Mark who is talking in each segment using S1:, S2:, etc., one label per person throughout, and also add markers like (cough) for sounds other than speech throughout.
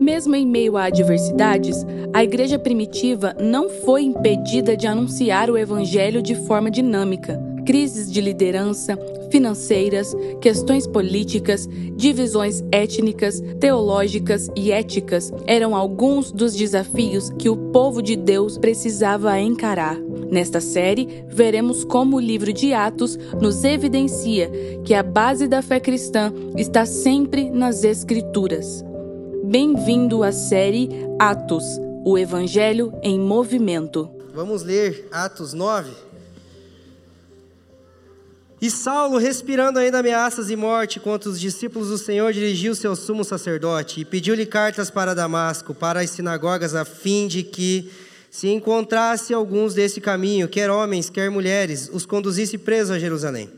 S1: Mesmo em meio a adversidades, a igreja primitiva não foi impedida de anunciar o evangelho de forma dinâmica. Crises de liderança, financeiras, questões políticas, divisões étnicas, teológicas e éticas eram alguns dos desafios que o povo de Deus precisava encarar. Nesta série, veremos como o livro de Atos nos evidencia que a base da fé cristã está sempre nas Escrituras. Bem-vindo à série Atos, o Evangelho em Movimento.
S2: Vamos ler Atos 9. E Saulo, respirando ainda ameaças e morte contra os discípulos do Senhor, dirigiu-se ao sumo sacerdote e pediu-lhe cartas para Damasco, para as sinagogas, a fim de que, se encontrasse alguns desse caminho, quer homens, quer mulheres, os conduzisse presos a Jerusalém.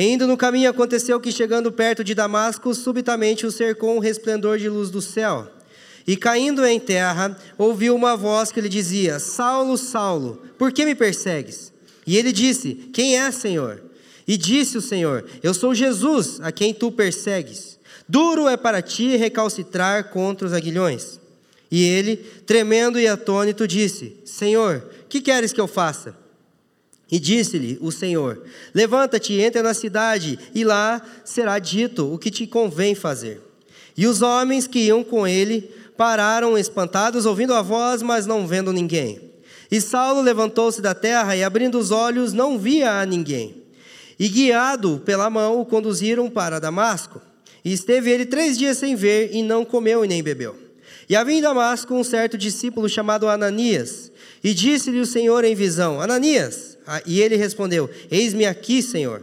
S2: Indo no caminho, aconteceu que, chegando perto de Damasco, subitamente o cercou um resplendor de luz do céu. E caindo em terra, ouviu uma voz que lhe dizia: Saulo, Saulo, por que me persegues? E ele disse: Quem é, Senhor? E disse o Senhor: Eu sou Jesus, a quem tu persegues. Duro é para ti recalcitrar contra os aguilhões. E ele, tremendo e atônito, disse: Senhor, que queres que eu faça? E disse-lhe o Senhor: Levanta-te, entra na cidade, e lá será dito o que te convém fazer. E os homens que iam com ele pararam espantados, ouvindo a voz, mas não vendo ninguém. E Saulo levantou-se da terra e, abrindo os olhos, não via a ninguém. E guiado pela mão, o conduziram para Damasco. E esteve ele três dias sem ver, e não comeu e nem bebeu. E havia em Damasco um certo discípulo chamado Ananias. E disse-lhe o Senhor em visão: Ananias. Ah, e ele respondeu: Eis-me aqui, Senhor.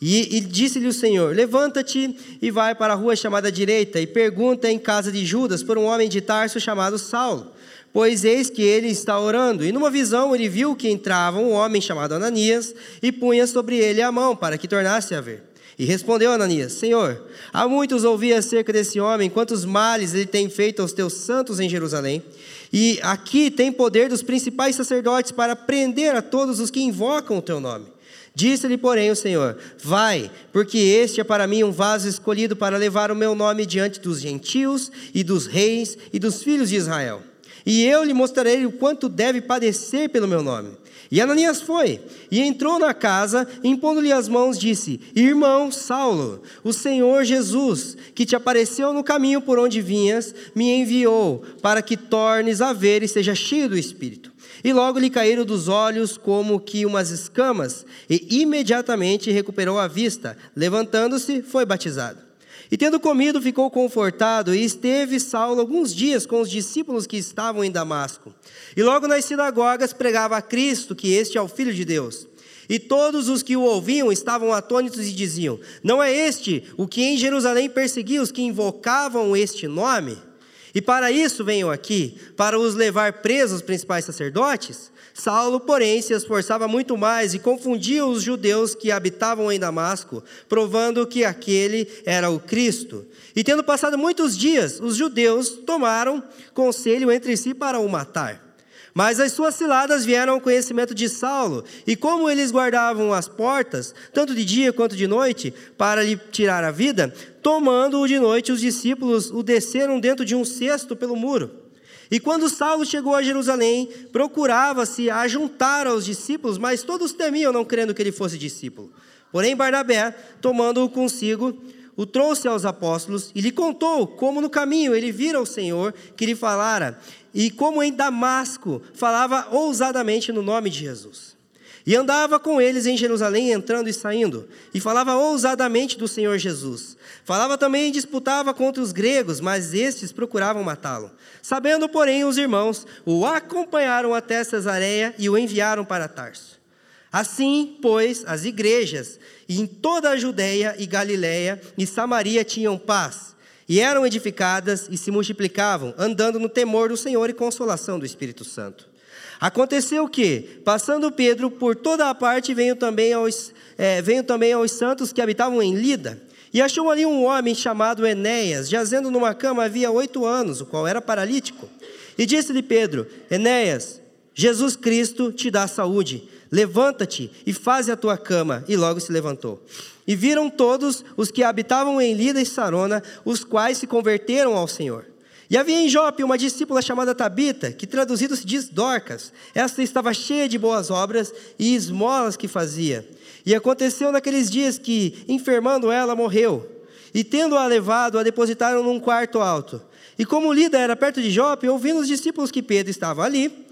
S2: E, e disse-lhe o Senhor: Levanta-te e vai para a rua chamada direita, e pergunta em casa de Judas por um homem de Tarso chamado Saulo. Pois eis que ele está orando. E numa visão ele viu que entrava um homem chamado Ananias e punha sobre ele a mão para que tornasse a ver. E respondeu Ananias: Senhor, há muitos ouvi acerca desse homem, quantos males ele tem feito aos teus santos em Jerusalém. E aqui tem poder dos principais sacerdotes para prender a todos os que invocam o teu nome. Disse-lhe, porém, o Senhor: Vai, porque este é para mim um vaso escolhido para levar o meu nome diante dos gentios e dos reis e dos filhos de Israel. E eu lhe mostrarei o quanto deve padecer pelo meu nome. E Ananias foi, e entrou na casa, impondo-lhe as mãos, disse: Irmão Saulo, o Senhor Jesus, que te apareceu no caminho por onde vinhas, me enviou para que tornes a ver e seja cheio do Espírito. E logo lhe caíram dos olhos como que umas escamas, e imediatamente recuperou a vista. Levantando-se, foi batizado. E tendo comido, ficou confortado, e esteve Saulo alguns dias com os discípulos que estavam em Damasco. E logo nas sinagogas pregava a Cristo, que este é o Filho de Deus. E todos os que o ouviam estavam atônitos e diziam: Não é este o que em Jerusalém perseguia os que invocavam este nome? E para isso venham aqui, para os levar presos os principais sacerdotes? Saulo, porém, se esforçava muito mais e confundia os judeus que habitavam em Damasco, provando que aquele era o Cristo. E tendo passado muitos dias, os judeus tomaram conselho entre si para o matar. Mas as suas ciladas vieram ao conhecimento de Saulo, e como eles guardavam as portas, tanto de dia quanto de noite, para lhe tirar a vida, tomando-o de noite, os discípulos o desceram dentro de um cesto pelo muro. E quando Saulo chegou a Jerusalém, procurava-se ajuntar aos discípulos, mas todos temiam, não crendo que ele fosse discípulo. Porém, Barnabé, tomando-o consigo, o trouxe aos apóstolos e lhe contou como no caminho ele vira o Senhor que lhe falara, e como em Damasco falava ousadamente no nome de Jesus. E andava com eles em Jerusalém, entrando e saindo, e falava ousadamente do Senhor Jesus. Falava também e disputava contra os gregos, mas estes procuravam matá-lo. Sabendo, porém, os irmãos, o acompanharam até Cesareia e o enviaram para Tarso. Assim, pois, as igrejas em toda a Judéia e Galiléia e Samaria tinham paz, e eram edificadas e se multiplicavam, andando no temor do Senhor e consolação do Espírito Santo. Aconteceu que, passando Pedro por toda a parte, veio também aos, é, veio também aos santos que habitavam em Lida, e achou ali um homem chamado Enéas, jazendo numa cama havia oito anos, o qual era paralítico. E disse-lhe Pedro: Enéas, Jesus Cristo te dá saúde. Levanta-te e faze a tua cama. E logo se levantou. E viram todos os que habitavam em Lida e Sarona, os quais se converteram ao Senhor. E havia em Jope uma discípula chamada Tabita, que traduzido se diz Dorcas. Esta estava cheia de boas obras e esmolas que fazia. E aconteceu naqueles dias que, enfermando ela, morreu. E tendo-a levado, a depositaram num quarto alto. E como Lida era perto de Jope, ouvindo os discípulos que Pedro estava ali,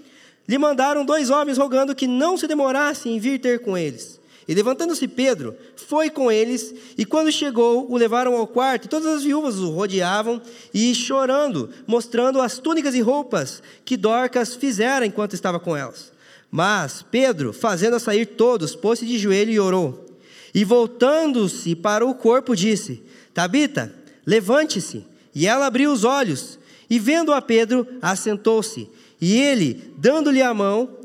S2: lhe mandaram dois homens rogando que não se demorasse em vir ter com eles. E levantando-se Pedro, foi com eles, e quando chegou, o levaram ao quarto, e todas as viúvas o rodeavam, e chorando, mostrando as túnicas e roupas que Dorcas fizera enquanto estava com elas. Mas Pedro, fazendo-a sair todos, pôs-se de joelho e orou. E voltando-se para o corpo, disse: Tabita, levante-se. E ela abriu os olhos, e vendo a Pedro, assentou-se. E ele, dando-lhe a mão,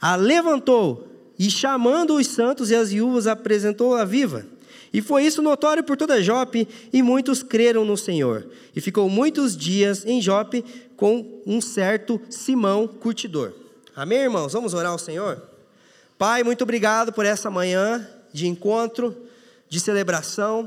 S2: a levantou e chamando os santos e as viúvas, apresentou-a viva. E foi isso notório por toda Jope, e muitos creram no Senhor. E ficou muitos dias em Jope com um certo Simão curtidor. Amém, irmãos? Vamos orar ao Senhor? Pai, muito obrigado por essa manhã de encontro, de celebração,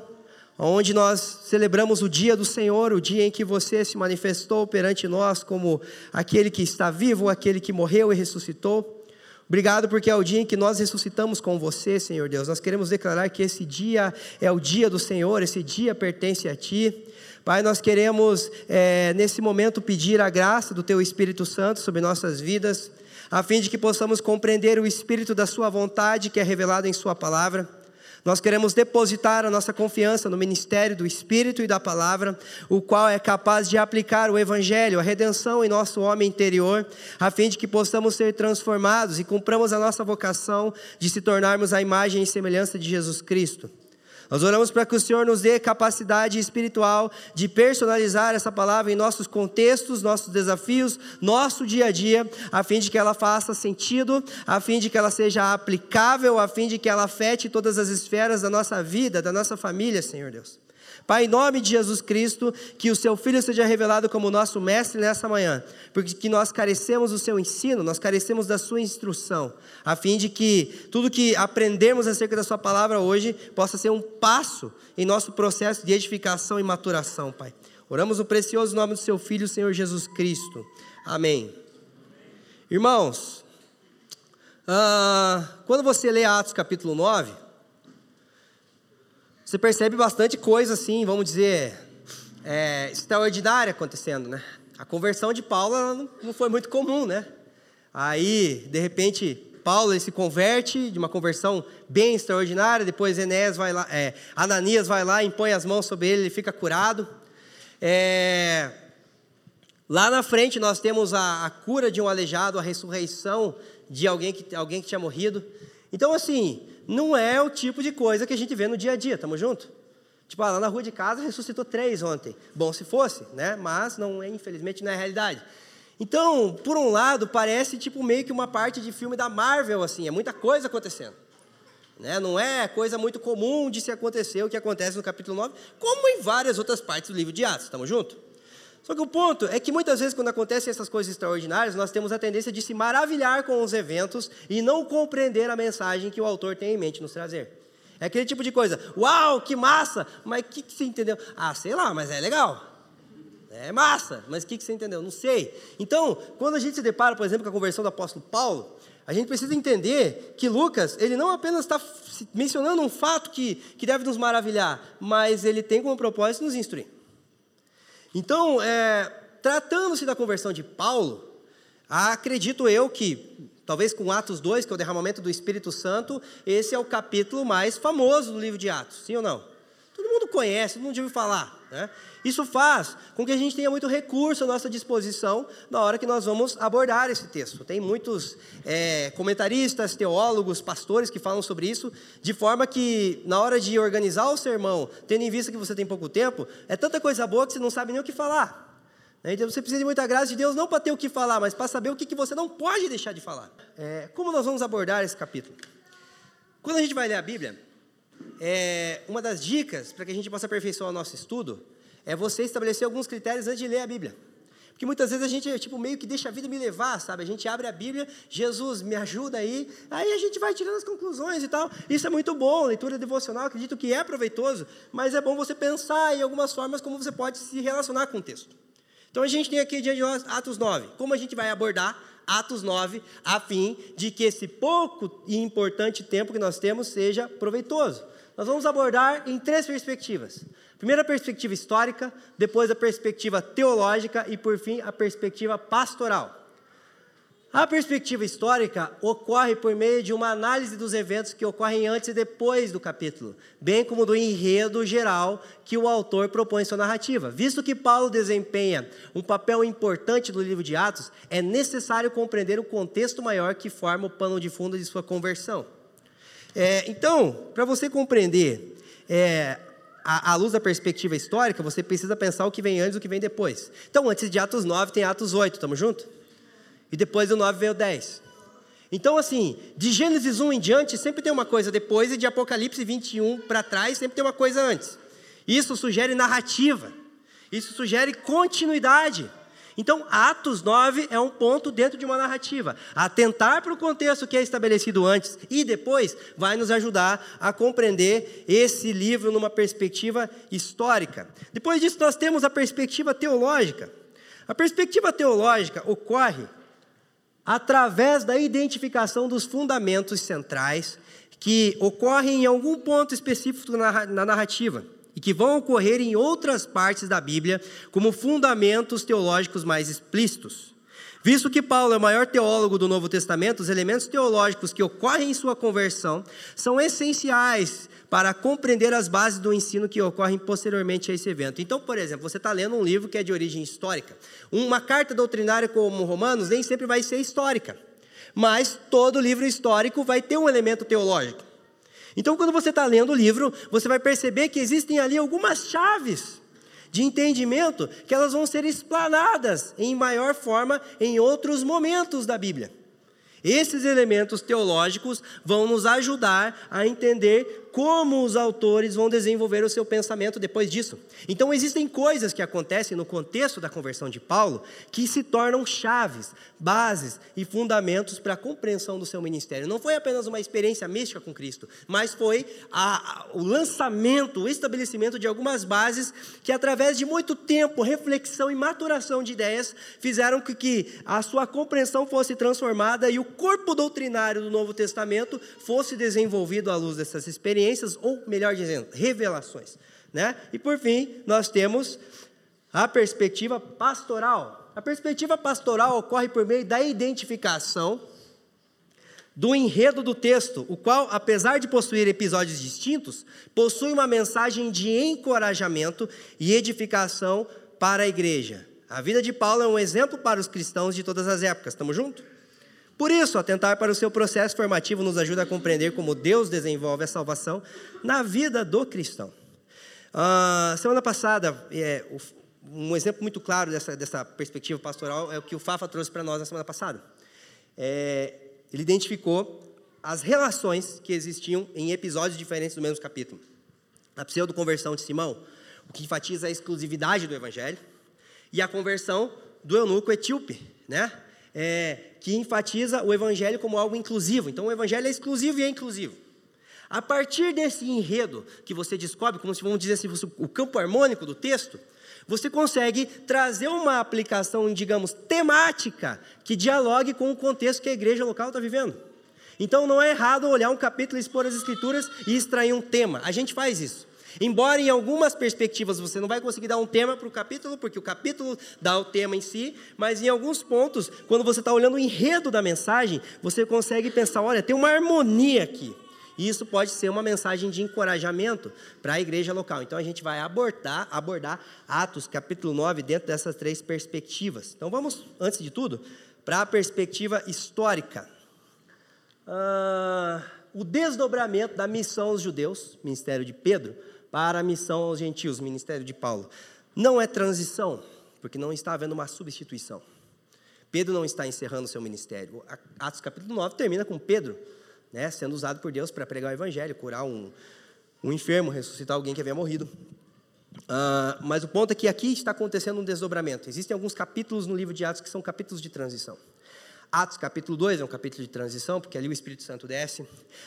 S2: onde nós celebramos o dia do Senhor, o dia em que você se manifestou perante nós como aquele que está vivo, aquele que morreu e ressuscitou. Obrigado porque é o dia em que nós ressuscitamos com você, Senhor Deus. Nós queremos declarar que esse dia é o dia do Senhor, esse dia pertence a Ti. Pai, nós queremos é, nesse momento pedir a graça do Teu Espírito Santo sobre nossas vidas, a fim de que possamos compreender o Espírito da Sua vontade que é revelado em Sua palavra. Nós queremos depositar a nossa confiança no ministério do Espírito e da palavra, o qual é capaz de aplicar o Evangelho, a redenção em nosso homem interior, a fim de que possamos ser transformados e cumpramos a nossa vocação de se tornarmos a imagem e semelhança de Jesus Cristo. Nós oramos para que o Senhor nos dê capacidade espiritual de personalizar essa palavra em nossos contextos, nossos desafios, nosso dia a dia, a fim de que ela faça sentido, a fim de que ela seja aplicável, a fim de que ela afete todas as esferas da nossa vida, da nossa família, Senhor Deus. Pai, em nome de Jesus Cristo, que o seu Filho seja revelado como nosso mestre nessa manhã, porque que nós carecemos do seu ensino, nós carecemos da sua instrução, a fim de que tudo que aprendemos acerca da sua palavra hoje possa ser um passo em nosso processo de edificação e maturação, Pai. Oramos no precioso nome do seu Filho, Senhor Jesus Cristo. Amém. Irmãos, ah, quando você lê Atos capítulo 9, você percebe bastante coisa assim, vamos dizer, é, extraordinária acontecendo, né? A conversão de Paulo não foi muito comum, né? Aí, de repente, Paulo se converte de uma conversão bem extraordinária. Depois Enéas vai lá, é, Ananias vai lá, impõe as mãos sobre ele, ele fica curado. É, lá na frente nós temos a, a, cura de um aleijado, a ressurreição de alguém que, alguém que tinha morrido. Então, assim, não é o tipo de coisa que a gente vê no dia a dia, estamos juntos? Tipo, ah, lá na rua de casa ressuscitou três ontem. Bom se fosse, né? Mas não é, infelizmente, não é a realidade. Então, por um lado, parece tipo meio que uma parte de filme da Marvel, assim, é muita coisa acontecendo. Né? Não é coisa muito comum de se acontecer o que acontece no capítulo 9, como em várias outras partes do livro de Atos, estamos juntos? Só que o ponto é que muitas vezes, quando acontecem essas coisas extraordinárias, nós temos a tendência de se maravilhar com os eventos e não compreender a mensagem que o autor tem em mente nos trazer. É aquele tipo de coisa, uau, que massa, mas o que, que você entendeu? Ah, sei lá, mas é legal. É massa, mas o que, que você entendeu? Não sei. Então, quando a gente se depara, por exemplo, com a conversão do apóstolo Paulo, a gente precisa entender que Lucas, ele não apenas está mencionando um fato que, que deve nos maravilhar, mas ele tem como propósito nos instruir. Então, é, tratando-se da conversão de Paulo, acredito eu que, talvez com Atos 2, que é o derramamento do Espírito Santo, esse é o capítulo mais famoso do livro de Atos, sim ou não? Todo mundo conhece, todo mundo ouviu falar. Né? Isso faz com que a gente tenha muito recurso à nossa disposição na hora que nós vamos abordar esse texto. Tem muitos é, comentaristas, teólogos, pastores que falam sobre isso, de forma que na hora de organizar o sermão, tendo em vista que você tem pouco tempo, é tanta coisa boa que você não sabe nem o que falar. Né? Então você precisa de muita graça de Deus, não para ter o que falar, mas para saber o que, você não pode deixar de falar. É, como nós vamos abordar esse capítulo? Quando a gente vai ler a Bíblia, é, uma das dicas para que a gente possa aperfeiçoar o nosso estudo é você estabelecer alguns critérios antes de ler a Bíblia. Porque muitas vezes a gente, tipo, meio que deixa a vida me levar, sabe? A gente abre a Bíblia, Jesus, me ajuda aí, aí a gente vai tirando as conclusões e tal. Isso é muito bom, leitura devocional, acredito que é proveitoso, mas é bom você pensar em algumas formas como você pode se relacionar com o texto. Então a gente tem aqui diante de nós Atos 9. Como a gente vai abordar Atos 9, a fim de que esse pouco e importante tempo que nós temos seja proveitoso? Nós vamos abordar em três perspectivas. Primeiro a perspectiva histórica, depois a perspectiva teológica e por fim a perspectiva pastoral. A perspectiva histórica ocorre por meio de uma análise dos eventos que ocorrem antes e depois do capítulo, bem como do enredo geral que o autor propõe em sua narrativa. Visto que Paulo desempenha um papel importante no livro de Atos, é necessário compreender o contexto maior que forma o pano de fundo de sua conversão. É, então, para você compreender é, à, luz da perspectiva histórica, você precisa pensar o que vem antes e o que vem depois. Então, antes de Atos 9, tem Atos 8, estamos juntos? E depois do 9 veio o 10. Então, assim, de Gênesis 1 em diante, sempre tem uma coisa depois, e de Apocalipse 21 para trás, sempre tem uma coisa antes. Isso sugere narrativa. Isso sugere continuidade. Então, Atos 9 é um ponto dentro de uma narrativa. Atentar para o contexto que é estabelecido antes e depois vai nos ajudar a compreender esse livro numa perspectiva histórica. Depois disso, nós temos a perspectiva teológica. A perspectiva teológica ocorre através da identificação dos fundamentos centrais que ocorrem em algum ponto específico na, narrativa e que vão ocorrer em outras partes da Bíblia como fundamentos teológicos mais explícitos. Visto que Paulo é o maior teólogo do Novo Testamento, os elementos teológicos que ocorrem em sua conversão são essenciais para compreender as bases do ensino que ocorrem posteriormente a esse evento. Então, por exemplo, você está lendo um livro que é de origem histórica. Uma carta doutrinária como Romanos nem sempre vai ser histórica, mas todo livro histórico vai ter um elemento teológico. Então, quando você está lendo o livro, você vai perceber que existem ali algumas chaves de entendimento que elas vão ser explanadas em maior forma em outros momentos da Bíblia. Esses elementos teológicos vão nos ajudar a entender como os autores vão desenvolver o seu pensamento depois disso. Então, existem coisas que acontecem no contexto da conversão de Paulo que se tornam chaves, bases e fundamentos para a compreensão do seu ministério. Não foi apenas uma experiência mística com Cristo, mas foi a, a, o lançamento, o estabelecimento de algumas bases que, através de muito tempo, reflexão e maturação de ideias, fizeram com que a sua compreensão fosse transformada e o corpo doutrinário do Novo Testamento fosse desenvolvido à luz dessas experiências experiências, ou melhor dizendo, revelações. Né? E por fim, nós temos a perspectiva pastoral. A perspectiva pastoral ocorre por meio da identificação do enredo do texto, o qual, apesar de possuir episódios distintos, possui uma mensagem de encorajamento e edificação para a igreja. A vida de Paulo é um exemplo para os cristãos de todas as épocas. Estamos juntos? Por isso, atentar para o seu processo formativo nos ajuda a compreender como Deus desenvolve a salvação na vida do cristão. Uh, semana passada, é, um exemplo muito claro dessa, dessa perspectiva pastoral é o que o Fafa trouxe para nós na semana passada. É, ele identificou as relações que existiam em episódios diferentes do mesmo capítulo. A pseudo-conversão de Simão, o que enfatiza a exclusividade do evangelho, e a conversão do eunuco etíope, né? é, que enfatiza o evangelho como algo inclusivo. Então, o evangelho é exclusivo e é inclusivo. A partir desse enredo que você descobre, como se vamos dizer assim, o campo harmônico do texto, você consegue trazer uma aplicação, digamos, temática que dialogue com o contexto que a igreja local está vivendo. Então não é errado olhar um capítulo, expor as escrituras e extrair um tema. A gente faz isso. Embora em algumas perspectivas você não vai conseguir dar um tema para o capítulo, porque o capítulo dá o tema em si, mas em alguns pontos, quando você está olhando o enredo da mensagem, você consegue pensar: olha, tem uma harmonia aqui. E isso pode ser uma mensagem de encorajamento para a igreja local. Então a gente vai abordar, abordar Atos capítulo 9 dentro dessas três perspectivas. Então vamos, antes de tudo, para a perspectiva histórica. Ah, o desdobramento da missão aos judeus, ministério de Pedro, para a missão aos gentios, ministério de Paulo. Não é transição, porque não está havendo uma substituição. Pedro não está encerrando seu ministério. Atos capítulo 9 termina com Pedro né, sendo usado por Deus para pregar o evangelho, curar um, um enfermo, ressuscitar alguém que havia morrido. Uh, mas o ponto é que aqui está acontecendo um desdobramento. Existem alguns capítulos no livro de Atos que são capítulos de transição. Atos capítulo 2 é um capítulo de transição, porque ali o Espírito Santo desce.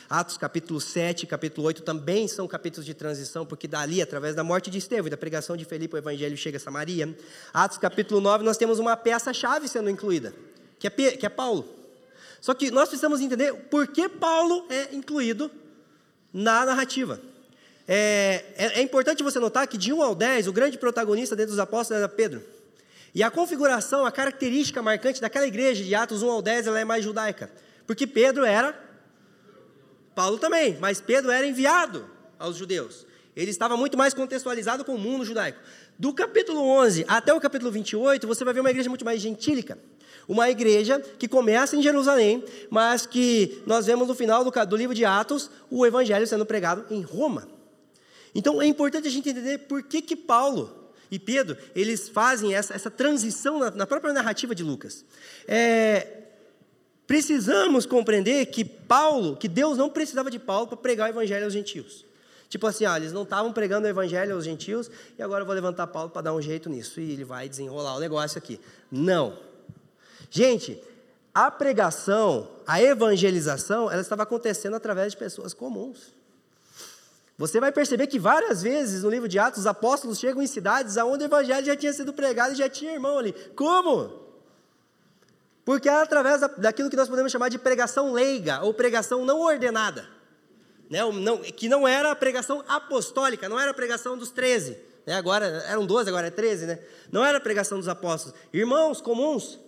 S2: Atos capítulo 7 e capítulo 8 também são capítulos de transição, porque dali, através da morte de Estevão e da pregação de Felipe, o evangelho chega a Samaria. Atos capítulo 9, nós temos uma peça-chave sendo incluída, que é, que é Paulo. Só que nós precisamos entender por que Paulo é incluído na narrativa. É, é, é importante você notar que de 1 ao 10, o grande protagonista dentro dos apóstolos era Pedro. E a configuração, a característica marcante daquela igreja de Atos 1 ao 10, ela é mais judaica. Porque Pedro era, Paulo também, mas Pedro era enviado aos judeus. Ele estava muito mais contextualizado com o mundo judaico. Do capítulo 11 até o capítulo 28, você vai ver uma igreja muito mais gentílica. Uma igreja que começa em Jerusalém, mas que nós vemos no final do, do livro de Atos o evangelho sendo pregado em Roma. Então é importante a gente entender por que, que Paulo e Pedro, eles fazem essa, essa transição na, na, própria narrativa de Lucas. É, precisamos compreender que Paulo, que Deus não precisava de Paulo para pregar o evangelho aos gentios. Tipo assim, ah, eles não estavam pregando o evangelho aos gentios e agora eu vou levantar Paulo para dar um jeito nisso e ele vai desenrolar o negócio aqui. Não. Gente, a pregação, a evangelização, ela estava acontecendo através de pessoas comuns. Você vai perceber que várias vezes no livro de Atos, os apóstolos chegam em cidades onde o evangelho já tinha sido pregado e já tinha irmão ali. Como? Porque era através daquilo que nós podemos chamar de pregação leiga ou pregação não ordenada. Né? Não, que não era a pregação apostólica, não era a pregação dos 13. Né? Agora eram 12, agora é 13, né? Não era a pregação dos apóstolos. Irmãos comuns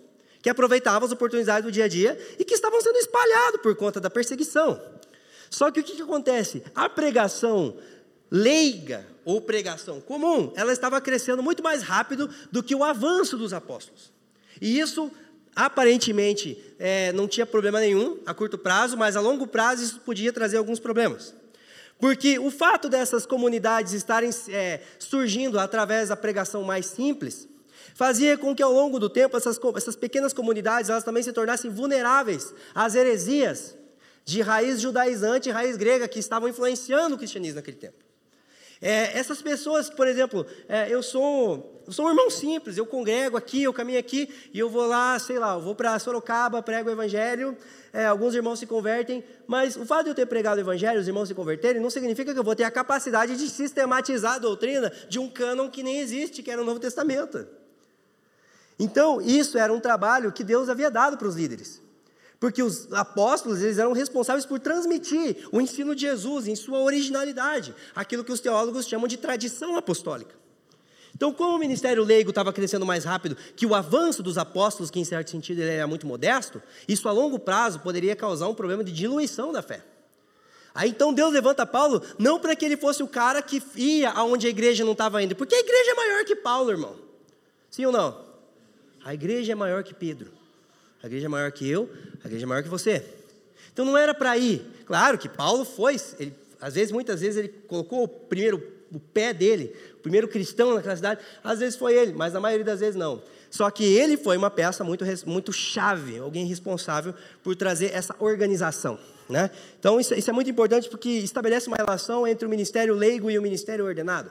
S2: que aproveitavam as oportunidades do dia a dia e que estavam sendo espalhados por conta da perseguição. Só que o que, que acontece? A pregação leiga ou pregação comum, ela estava crescendo muito mais rápido do que o avanço dos apóstolos. E isso aparentemente é, não tinha problema nenhum a curto prazo, mas a longo prazo isso podia trazer alguns problemas. Porque o fato dessas comunidades estarem é, surgindo através da pregação mais simples, fazia com que ao longo do tempo essas, essas pequenas comunidades elas também se tornassem vulneráveis às heresias de raiz judaizante e raiz grega que estavam influenciando o cristianismo naquele tempo. É, essas pessoas, por exemplo, é, eu, sou, eu sou um irmão simples, eu congrego aqui, eu caminho aqui e eu vou lá, sei lá, eu vou para Sorocaba, prego o evangelho, é, alguns irmãos se convertem, mas o fato de eu ter pregado o evangelho, os irmãos se converterem, não significa que eu vou ter a capacidade de sistematizar a doutrina de um cânon que nem existe, que era o Novo Testamento. Então, isso era um trabalho que Deus havia dado para os líderes. Porque os apóstolos, eles eram responsáveis por transmitir o ensino de Jesus em sua originalidade, aquilo que os teólogos chamam de tradição apostólica. Então, como o ministério leigo estava crescendo mais rápido que o avanço dos apóstolos, que em certo sentido ele era muito modesto, isso a longo prazo poderia causar um problema de diluição da fé. Aí então Deus levanta Paulo não para que ele fosse o cara que ia aonde a igreja não estava indo, porque a igreja é maior que Paulo, irmão. Sim ou não? A igreja é maior que Pedro. A igreja é maior que eu, a igreja é maior que você. Então não era para ir. Claro que Paulo foi, ele, às vezes, muitas vezes, ele colocou o primeiro o pé dele, o primeiro cristão naquela cidade, às vezes foi ele, mas na maioria das vezes não. Só que ele foi uma peça muito, muito chave, alguém responsável por trazer essa organização. Né? Então isso, isso é muito importante porque estabelece uma relação entre o ministério leigo e o ministério ordenado.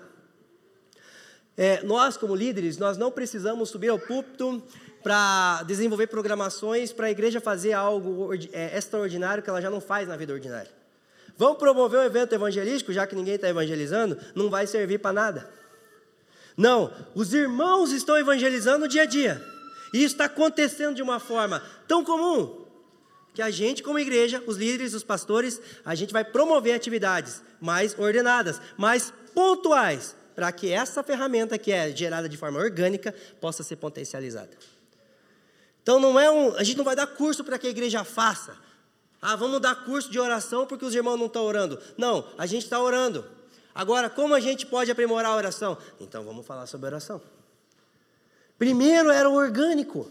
S2: É, nós, como líderes, nós não precisamos subir ao púlpito para desenvolver programações para a igreja fazer algo é, extraordinário que ela já não faz na vida ordinária. Vamos promover um evento evangelístico, já que ninguém está evangelizando, não vai servir para nada. Não, os irmãos estão evangelizando dia a dia. E isso está acontecendo de uma forma tão comum que a gente, como igreja, os líderes, os pastores, a gente vai promover atividades mais ordenadas, mais pontuais, para que essa ferramenta que é gerada de forma orgânica possa ser potencializada. Então não é um, a gente não vai dar curso para que a igreja faça. Ah, vamos dar curso de oração porque os irmãos não estão orando. Não, a gente está orando. Agora, como a gente pode aprimorar a oração? Então vamos falar sobre oração. Primeiro era o orgânico.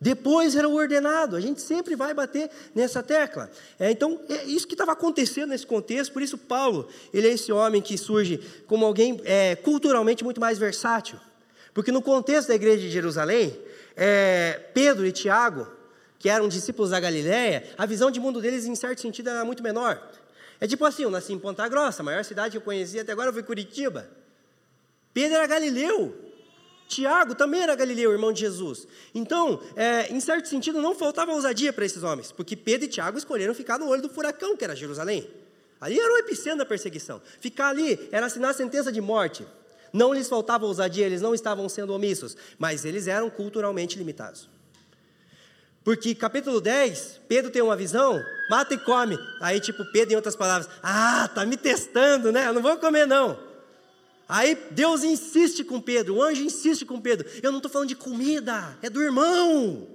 S2: Depois era o ordenado. A gente sempre vai bater nessa tecla. É, então, é isso que estava acontecendo nesse contexto. Por isso, Paulo, ele é esse homem que surge como alguém é, culturalmente muito mais versátil. Porque no contexto da igreja de Jerusalém, é, Pedro e Tiago, que eram discípulos da Galiléia, a visão de mundo deles, em certo sentido, era muito menor. É tipo assim, eu nasci em Ponta Grossa, a maior cidade que eu conhecia até agora foi Curitiba. Pedro era galileu. Tiago também era galileu, irmão de Jesus. Então, é, em certo sentido, não faltava ousadia para esses homens, porque Pedro e Tiago escolheram ficar no olho do furacão, que era Jerusalém. Ali era o epicentro da perseguição. Ficar ali era assinar a sentença de morte. Não lhes faltava ousadia, eles não estavam sendo omissos, mas eles eram culturalmente limitados. Porque capítulo 10, Pedro tem uma visão, mata e come. Aí, tipo, Pedro, em outras palavras, ah, tá me testando, né? Eu não vou comer, não. Aí Deus insiste com Pedro, o anjo insiste com Pedro. Eu não estou falando de comida, é do irmão.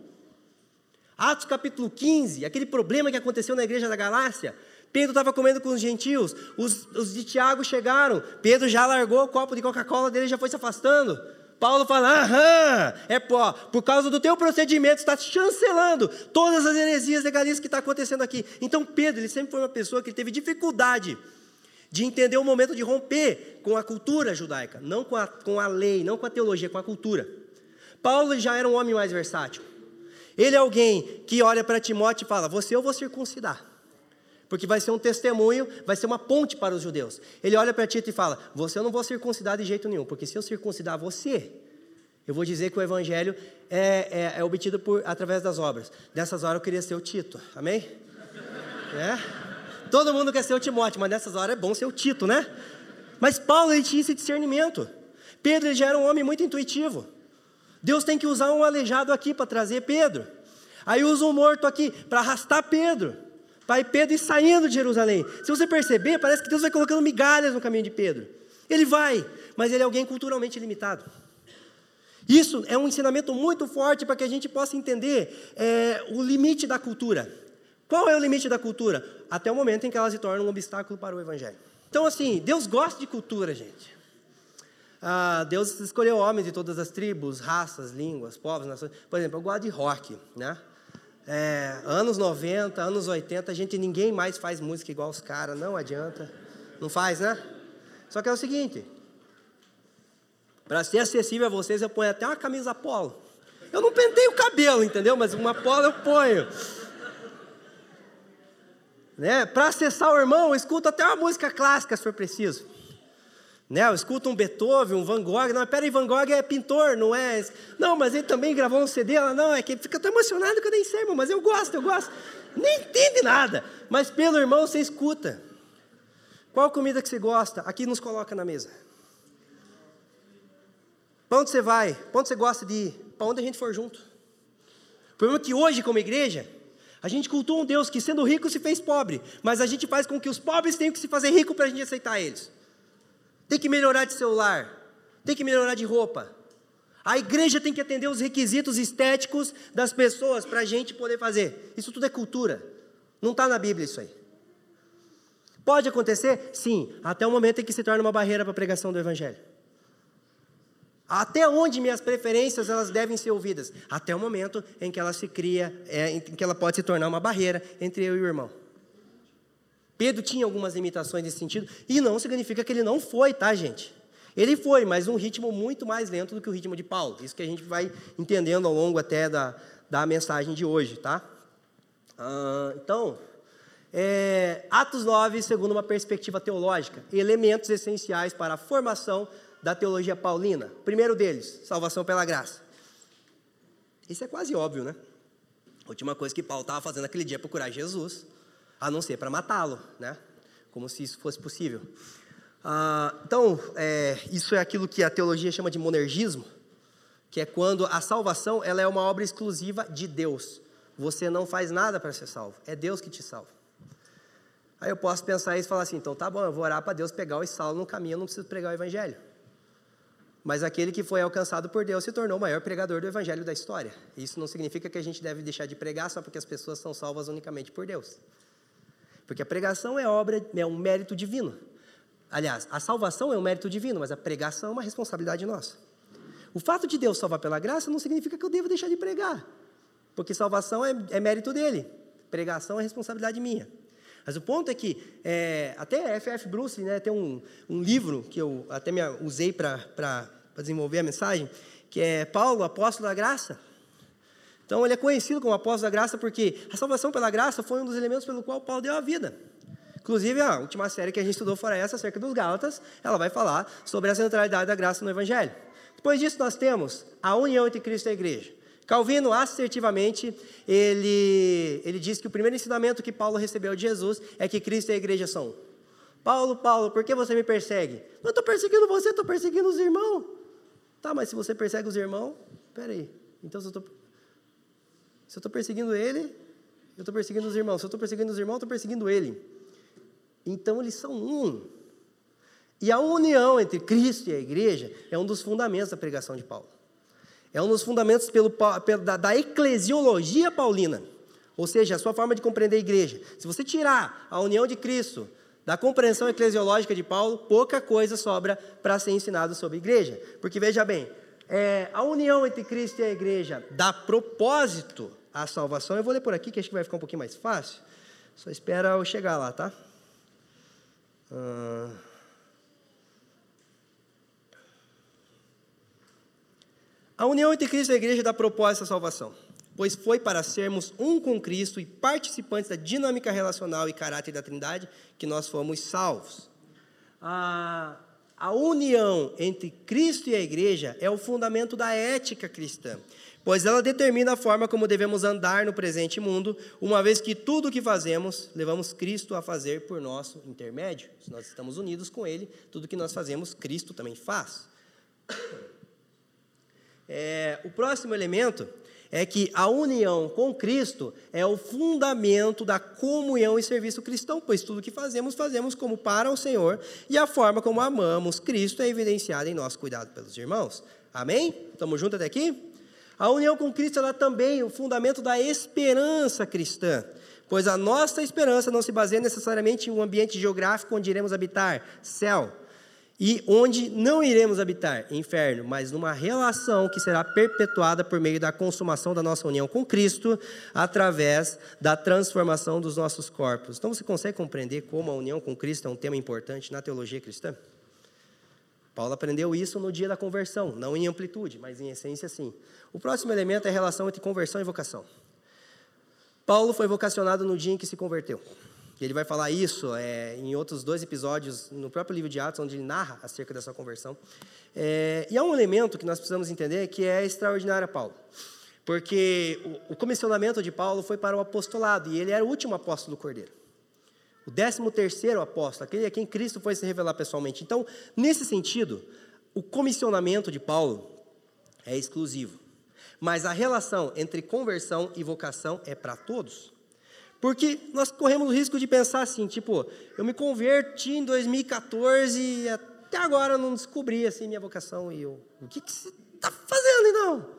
S2: Atos capítulo 15, aquele problema que aconteceu na igreja da Galácia. Pedro estava comendo com os gentios, os, os de Tiago chegaram, Pedro já largou o copo de Coca-Cola dele já foi se afastando. Paulo fala, aham, é pó, por causa do teu procedimento, está chancelando todas as heresias legalistas que está acontecendo aqui. Então Pedro, ele sempre foi uma pessoa que teve dificuldade de entender o momento de romper com a cultura judaica, não com a, com a lei, não com a teologia, com a cultura. Paulo já era um homem mais versátil. Ele é alguém que olha para Timóteo e fala: Você eu vou circuncidar, porque vai ser um testemunho, vai ser uma ponte para os judeus. Ele olha para Tito e fala: Você eu não vou circuncidar de jeito nenhum, porque se eu circuncidar você, eu vou dizer que o evangelho é, é, é obtido por, através das obras. Dessas horas eu queria ser o Tito, amém? É? Todo mundo quer ser o Timóteo, mas nessas horas é bom ser o Tito, né? Mas Paulo ele tinha esse discernimento. Pedro ele já era um homem muito intuitivo. Deus tem que usar um aleijado aqui para trazer Pedro. Aí usa um morto aqui para arrastar Pedro. Para Pedro ir saindo de Jerusalém. Se você perceber, parece que Deus vai colocando migalhas no caminho de Pedro. Ele vai, mas ele é alguém culturalmente limitado. Isso é um ensinamento muito forte para que a gente possa entender é, o limite da cultura. Qual é o limite da cultura? Até o momento em que ela se torna um obstáculo para o evangelho. Então, assim, Deus gosta de cultura, gente. Ah, Deus escolheu homens de todas as tribos, raças, línguas, povos, nações. Por exemplo, eu gosto de rock, né? É, anos 90, anos 80, a gente ninguém mais faz música igual os caras, não adianta. Não faz, né? Só que é o seguinte, para ser acessível a vocês, eu ponho até uma camisa polo. Eu não pentei o cabelo, entendeu? Mas uma polo eu ponho. Né? Para acessar o irmão, escuto até uma música clássica, se for preciso. Né? Eu escuto um Beethoven, um Van Gogh. Não, peraí, Van Gogh é pintor, não é? Não, mas ele também gravou um CD. Ela, não, é que fica tão emocionado que eu nem sei, irmão, mas eu gosto, eu gosto. Nem entende nada, mas pelo irmão você escuta. Qual comida que você gosta? Aqui nos coloca na mesa. Para onde você vai? Para onde você gosta de ir? Para onde a gente for junto. O problema é que hoje, como igreja, a gente cultua um Deus que, sendo rico, se fez pobre, mas a gente faz com que os pobres tenham que se fazer rico para a gente aceitar eles. Tem que melhorar de celular, tem que melhorar de roupa. A igreja tem que atender os requisitos estéticos das pessoas para a gente poder fazer. Isso tudo é cultura. Não está na Bíblia isso aí. Pode acontecer? Sim, até o momento em que se torna uma barreira para a pregação do Evangelho. Até onde minhas preferências elas devem ser ouvidas? Até o momento em que ela se cria, é, em que ela pode se tornar uma barreira entre eu e o irmão. Pedro tinha algumas limitações nesse sentido, e não significa que ele não foi, tá, gente? Ele foi, mas um ritmo muito mais lento do que o ritmo de Paulo. Isso que a gente vai entendendo ao longo até da, da mensagem de hoje, tá? Ah, então, é, Atos 9, segundo uma perspectiva teológica, elementos essenciais para a formação da teologia paulina. primeiro deles, salvação pela graça. Isso é quase óbvio, né? A última coisa que Paulo estava fazendo naquele dia é procurar Jesus, a não ser para matá-lo, né? Como se isso fosse possível. Ah, então, é, isso é aquilo que a teologia chama de monergismo, que é quando a salvação ela é uma obra exclusiva de Deus. Você não faz nada para ser salvo, é Deus que te salva. Aí eu posso pensar isso e falar assim, então tá bom, eu vou orar para Deus pegar o salvo no caminho, eu não preciso pregar o evangelho. Mas aquele que foi alcançado por Deus se tornou o maior pregador do evangelho da história. Isso não significa que a gente deve deixar de pregar só porque as pessoas são salvas unicamente por Deus. Porque a pregação é obra, é um mérito divino. Aliás, a salvação é um mérito divino, mas a pregação é uma responsabilidade nossa. O fato de Deus salvar pela graça não significa que eu devo deixar de pregar. Porque salvação é, é mérito dele. Pregação é responsabilidade minha. Mas o ponto é que, é, até F.F. Bruce né, tem um, um, livro que eu até me usei para desenvolver a mensagem, que é Paulo, apóstolo da graça. Então, ele é conhecido como apóstolo da graça porque a salvação pela graça foi um dos elementos pelo qual Paulo deu a vida. Inclusive, a última série que a gente estudou fora essa, acerca dos Gálatas, ela vai falar sobre a centralidade da graça no Evangelho. Depois disso, nós temos a união entre Cristo e a igreja. Calvino, assertivamente, ele, ele diz que o primeiro ensinamento que Paulo recebeu de Jesus é que Cristo e a igreja são um. Paulo, Paulo, por que você me persegue? Não estou perseguindo você, estou perseguindo os irmãos. Tá, mas se você persegue os irmãos, peraí. Então, se eu estou se eu estou perseguindo ele, eu estou perseguindo os irmãos. Se eu estou perseguindo os irmãos, eu estou perseguindo ele. Então, eles são um. E a união entre Cristo e a igreja é um dos fundamentos da pregação de Paulo. É um dos fundamentos pelo, pelo, da, da eclesiologia paulina. Ou seja, a sua forma de compreender a igreja. Se você tirar a união de Cristo da compreensão eclesiológica de Paulo, pouca coisa sobra para ser ensinado sobre a igreja. Porque veja bem, é, a união entre Cristo e a igreja dá propósito à salvação. Eu vou ler por aqui, que acho que vai ficar um pouquinho mais fácil. Só espera eu chegar lá, tá? Ah. A união entre Cristo e a igreja dá propósito à salvação pois foi para sermos um com Cristo e participantes da dinâmica relacional e caráter da Trindade que nós fomos salvos. A, a união entre Cristo e a igreja é o fundamento da ética cristã, pois ela determina a forma como devemos andar no presente mundo, uma vez que tudo o que fazemos, levamos Cristo a fazer por nosso intermédio. Se nós estamos unidos com Ele, tudo que nós fazemos, Cristo também faz. É, o próximo elemento é que a união com Cristo é o fundamento da comunhão e serviço cristão, pois tudo que fazemos, fazemos como para o Senhor, e a forma como amamos Cristo é evidenciada em nosso cuidado pelos irmãos. Amém? Estamos juntos até aqui? A união com Cristo é também o fundamento da esperança cristã, pois a nossa esperança não se baseia necessariamente em um ambiente geográfico onde iremos habitar, céu, e onde não iremos habitar, inferno, mas numa relação que será perpetuada por meio da consumação da nossa união com Cristo, através da transformação dos nossos corpos. Então você consegue compreender como a união com Cristo é um tema importante na teologia cristã? Paulo aprendeu isso no dia da conversão, não em amplitude, mas em essência sim. O próximo elemento é a relação entre conversão e vocação. Paulo foi vocacionado no dia em que se converteu. Ele vai falar isso é, em outros dois episódios no próprio livro de Atos, onde ele narra acerca dessa conversão. É, e há um elemento que nós precisamos entender que é extraordinário a Paulo. Porque o, o comissionamento de Paulo foi para o apostolado, e ele era o último apóstolo do Cordeiro. O décimo terceiro apóstolo, aquele a quem Cristo foi se revelar pessoalmente. Então, nesse sentido, o comissionamento de Paulo é exclusivo. Mas a relação entre conversão e vocação é para todos. Porque nós corremos o risco de pensar assim, tipo, eu me converti em 2014 e até agora eu não descobri assim minha vocação e eu, o que, que você está fazendo então?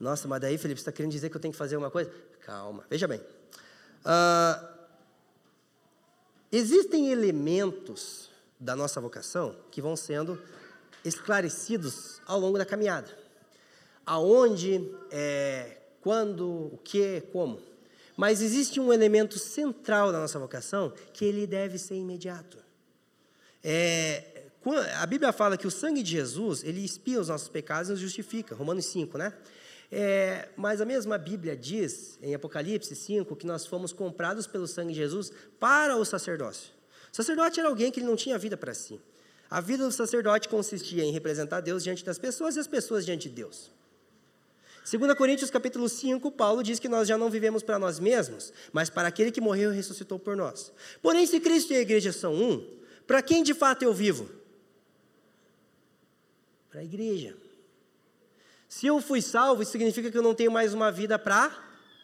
S2: Nossa, mas daí, Felipe, você está querendo dizer que eu tenho que fazer uma coisa? Calma, veja bem. Uh, existem elementos da nossa vocação que vão sendo esclarecidos ao longo da caminhada. Aonde, é, quando, o que, como. Mas existe um elemento central da nossa vocação que ele deve ser imediato. É, a Bíblia fala que o sangue de Jesus, ele expia os nossos pecados e nos justifica, Romanos 5, né? É, mas a mesma Bíblia diz, em Apocalipse 5, que nós fomos comprados pelo sangue de Jesus para o sacerdócio. O sacerdote era alguém que ele não tinha vida para si. A vida do sacerdote consistia em representar Deus diante das pessoas e as pessoas diante de Deus. 2 Coríntios capítulo 5, Paulo diz que nós já não vivemos para nós mesmos, mas para aquele que morreu e ressuscitou por nós. Porém, se Cristo e a igreja são um, para quem de fato eu vivo? Para a igreja. Se eu fui salvo, isso significa que eu não tenho mais uma vida para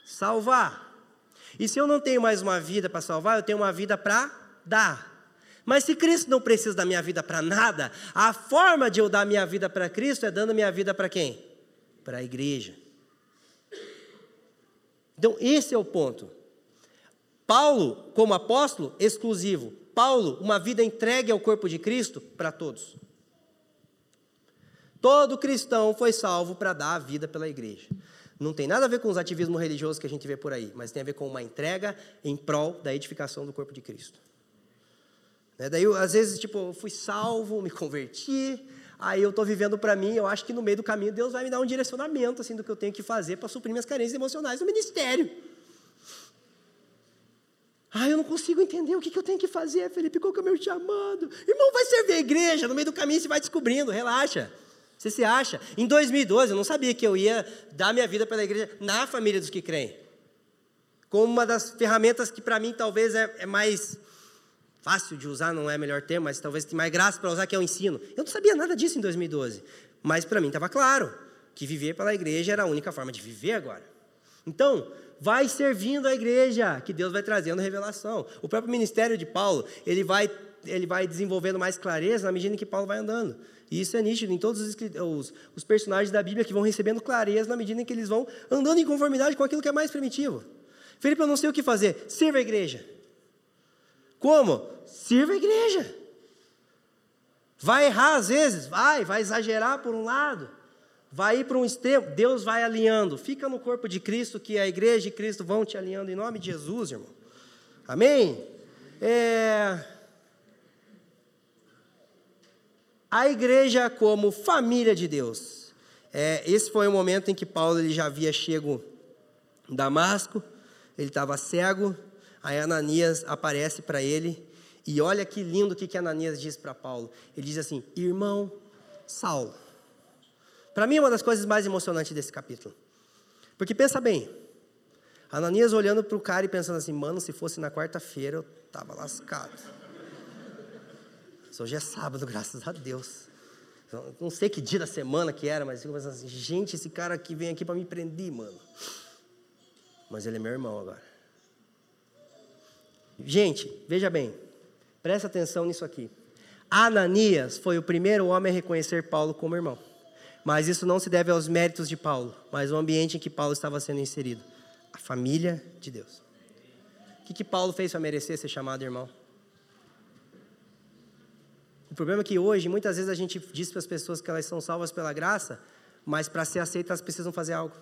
S2: salvar. E se eu não tenho mais uma vida para salvar, eu tenho uma vida para dar. Mas se Cristo não precisa da minha vida para nada, a forma de eu dar minha vida para Cristo é dando minha vida para quem? Para a igreja. Então, esse é o ponto. Paulo, como apóstolo, exclusivo. Paulo, uma vida entregue ao corpo de Cristo para todos. Todo cristão foi salvo para dar a vida pela igreja. Não tem nada a ver com os ativismos religiosos que a gente vê por aí, mas tem a ver com uma entrega em prol da edificação do corpo de Cristo. Né? Daí, às vezes, tipo, fui salvo, me converti, aí eu estou vivendo para mim, eu acho que no meio do caminho Deus vai me dar um direcionamento assim do que eu tenho que fazer para suprir minhas carências emocionais no ministério. Ah, eu não consigo entender o que, que eu tenho que fazer, Felipe, qual que é o meu chamado? Irmão, vai servir a igreja, no meio do caminho você vai descobrindo, relaxa. Você se acha? Em 2012, eu não sabia que eu ia dar minha vida pela igreja na família dos que creem. Como uma das ferramentas que para mim talvez é, é, mais fácil de usar, não é melhor termo, mas talvez tem mais graça para usar, que é o ensino. Eu não sabia nada disso em 2012. Mas para mim estava claro que viver pela igreja era a única forma de viver agora. Então, vai servindo a igreja, que Deus vai trazendo revelação. O próprio ministério de Paulo, ele vai, ele vai desenvolvendo mais clareza na medida em que Paulo vai andando. E isso é nítido em todos os, os, os, personagens da Bíblia que vão recebendo clareza na medida em que eles vão andando em conformidade com aquilo que é mais primitivo. Felipe, eu não sei o que fazer. Sirva a igreja. Como? Sirva a igreja. Vai errar às vezes? Vai, vai exagerar por um lado. Vai ir para um extremo, Deus vai alinhando. Fica no corpo de Cristo, que a igreja e Cristo vão te alinhando em nome de Jesus, irmão. Amém? É... A igreja como família de Deus. É, esse foi o momento em que Paulo ele já havia chego em Damasco, ele estava cego, aí Ananias aparece para ele, e olha que lindo o que, que Ananias diz para Paulo. Ele diz assim: Irmão Saulo. Para mim é uma das coisas mais emocionantes desse capítulo. Porque pensa bem, Ananias olhando para o cara e pensando assim, mano, se fosse na quarta-feira eu estava lascado. Hoje é sábado, (laughs) graças a Deus. Não sei que dia da semana que era, mas fico pensando assim, gente, esse cara aqui vem aqui para me prender, mano. Mas ele é meu irmão agora. Gente, veja bem, presta atenção nisso aqui. Ananias foi o primeiro homem a reconhecer Paulo como irmão. Mas isso não se deve aos méritos de Paulo, mas ao ambiente em que Paulo estava sendo inserido a família de Deus. O que, que Paulo fez para merecer ser chamado irmão? O problema é que hoje, muitas vezes, a gente diz para as pessoas que elas são salvas pela graça, mas para ser aceitas elas precisam fazer algo.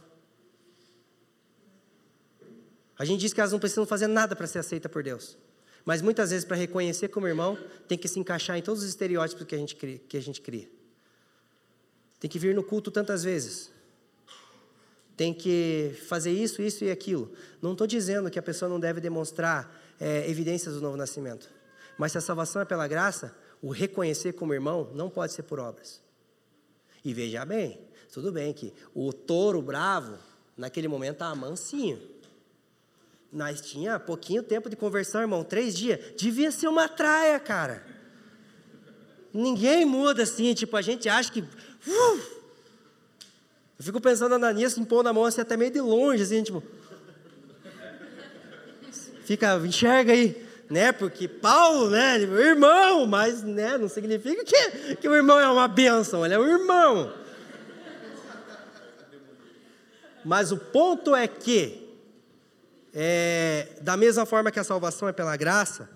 S2: A gente diz que elas não precisam fazer nada para ser aceita por Deus. Mas muitas vezes, para reconhecer como irmão, tem que se encaixar em todos os estereótipos que a gente cria. Que a gente cria. Tem que vir no culto tantas vezes. Tem que fazer isso, isso e aquilo. Não estou dizendo que a pessoa não deve demonstrar é, evidências do novo nascimento. Mas se a salvação é pela graça, o reconhecer como irmão não pode ser por obras. E veja bem, tudo bem que o touro bravo, naquele momento, estava mansinho. Nós tinha pouquinho tempo de conversão, irmão, três dias. Devia ser uma traia, cara. Ninguém muda assim, tipo, a gente acha que Uh! Eu fico pensando na Ananias impondo a mão assim até meio de longe, assim, tipo. Fica, enxerga aí, né? Porque Paulo, né? Irmão, mas né, não significa que, que o irmão é uma bênção, ele é um irmão. Mas o ponto é que, é, da mesma forma que a salvação é pela graça,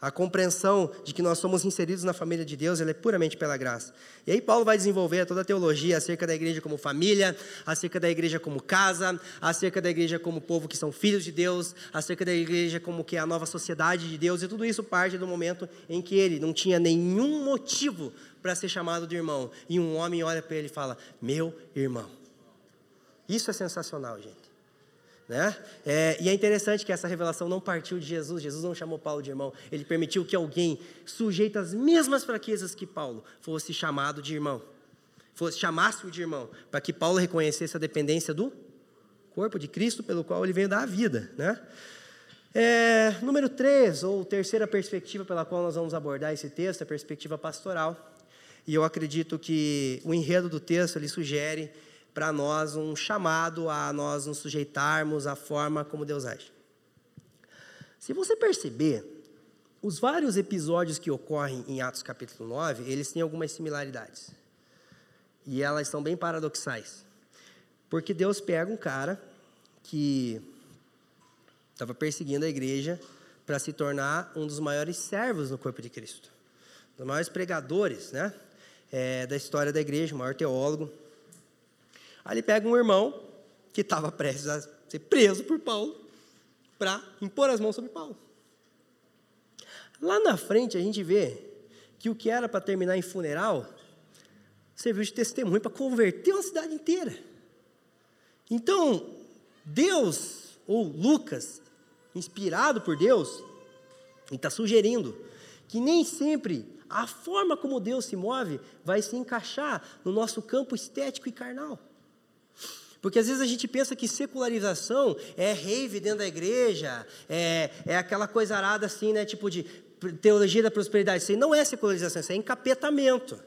S2: a compreensão de que nós somos inseridos na família de Deus, ela é puramente pela graça. E aí Paulo vai desenvolver toda a teologia acerca da igreja como família, acerca da igreja como casa, acerca da igreja como povo que são filhos de Deus, acerca da igreja como que é a nova sociedade de Deus, e tudo isso parte do momento em que ele não tinha nenhum motivo para ser chamado de irmão. E um homem olha para ele e fala: "Meu irmão". Isso é sensacional, gente. Né? É, e é interessante que essa revelação não partiu de Jesus, Jesus não chamou Paulo de irmão, ele permitiu que alguém sujeito às mesmas fraquezas que Paulo fosse chamado de irmão, fosse chamasse-o de irmão, para que Paulo reconhecesse a dependência do corpo de Cristo pelo qual ele veio dar a vida. Né? É, número 3, ou terceira perspectiva pela qual nós vamos abordar esse texto, é a perspectiva pastoral. E eu acredito que o enredo do texto ele sugere para nós um chamado a nós nos sujeitarmos à forma como Deus age. Se você perceber, os vários episódios que ocorrem em Atos capítulo 9, eles têm algumas similaridades. E elas são bem paradoxais. Porque Deus pega um cara que estava perseguindo a igreja para se tornar um dos maiores servos no corpo de Cristo. Um dos maiores pregadores né, é, da história da igreja, o maior teólogo. Aí ele pega um irmão que estava prestes a ser preso por Paulo para impor as mãos sobre Paulo. Lá na frente a gente vê que o que era para terminar em funeral serviu de testemunho para converter uma cidade inteira. Então, Deus, ou Lucas, inspirado por Deus, está sugerindo que nem sempre a forma como Deus se move vai se encaixar no nosso campo estético e carnal. Porque às vezes a gente pensa que secularização é rave dentro da igreja, é, é aquela coisa arada assim, né? Tipo de teologia da prosperidade. Isso não é secularização, isso é encapetamento.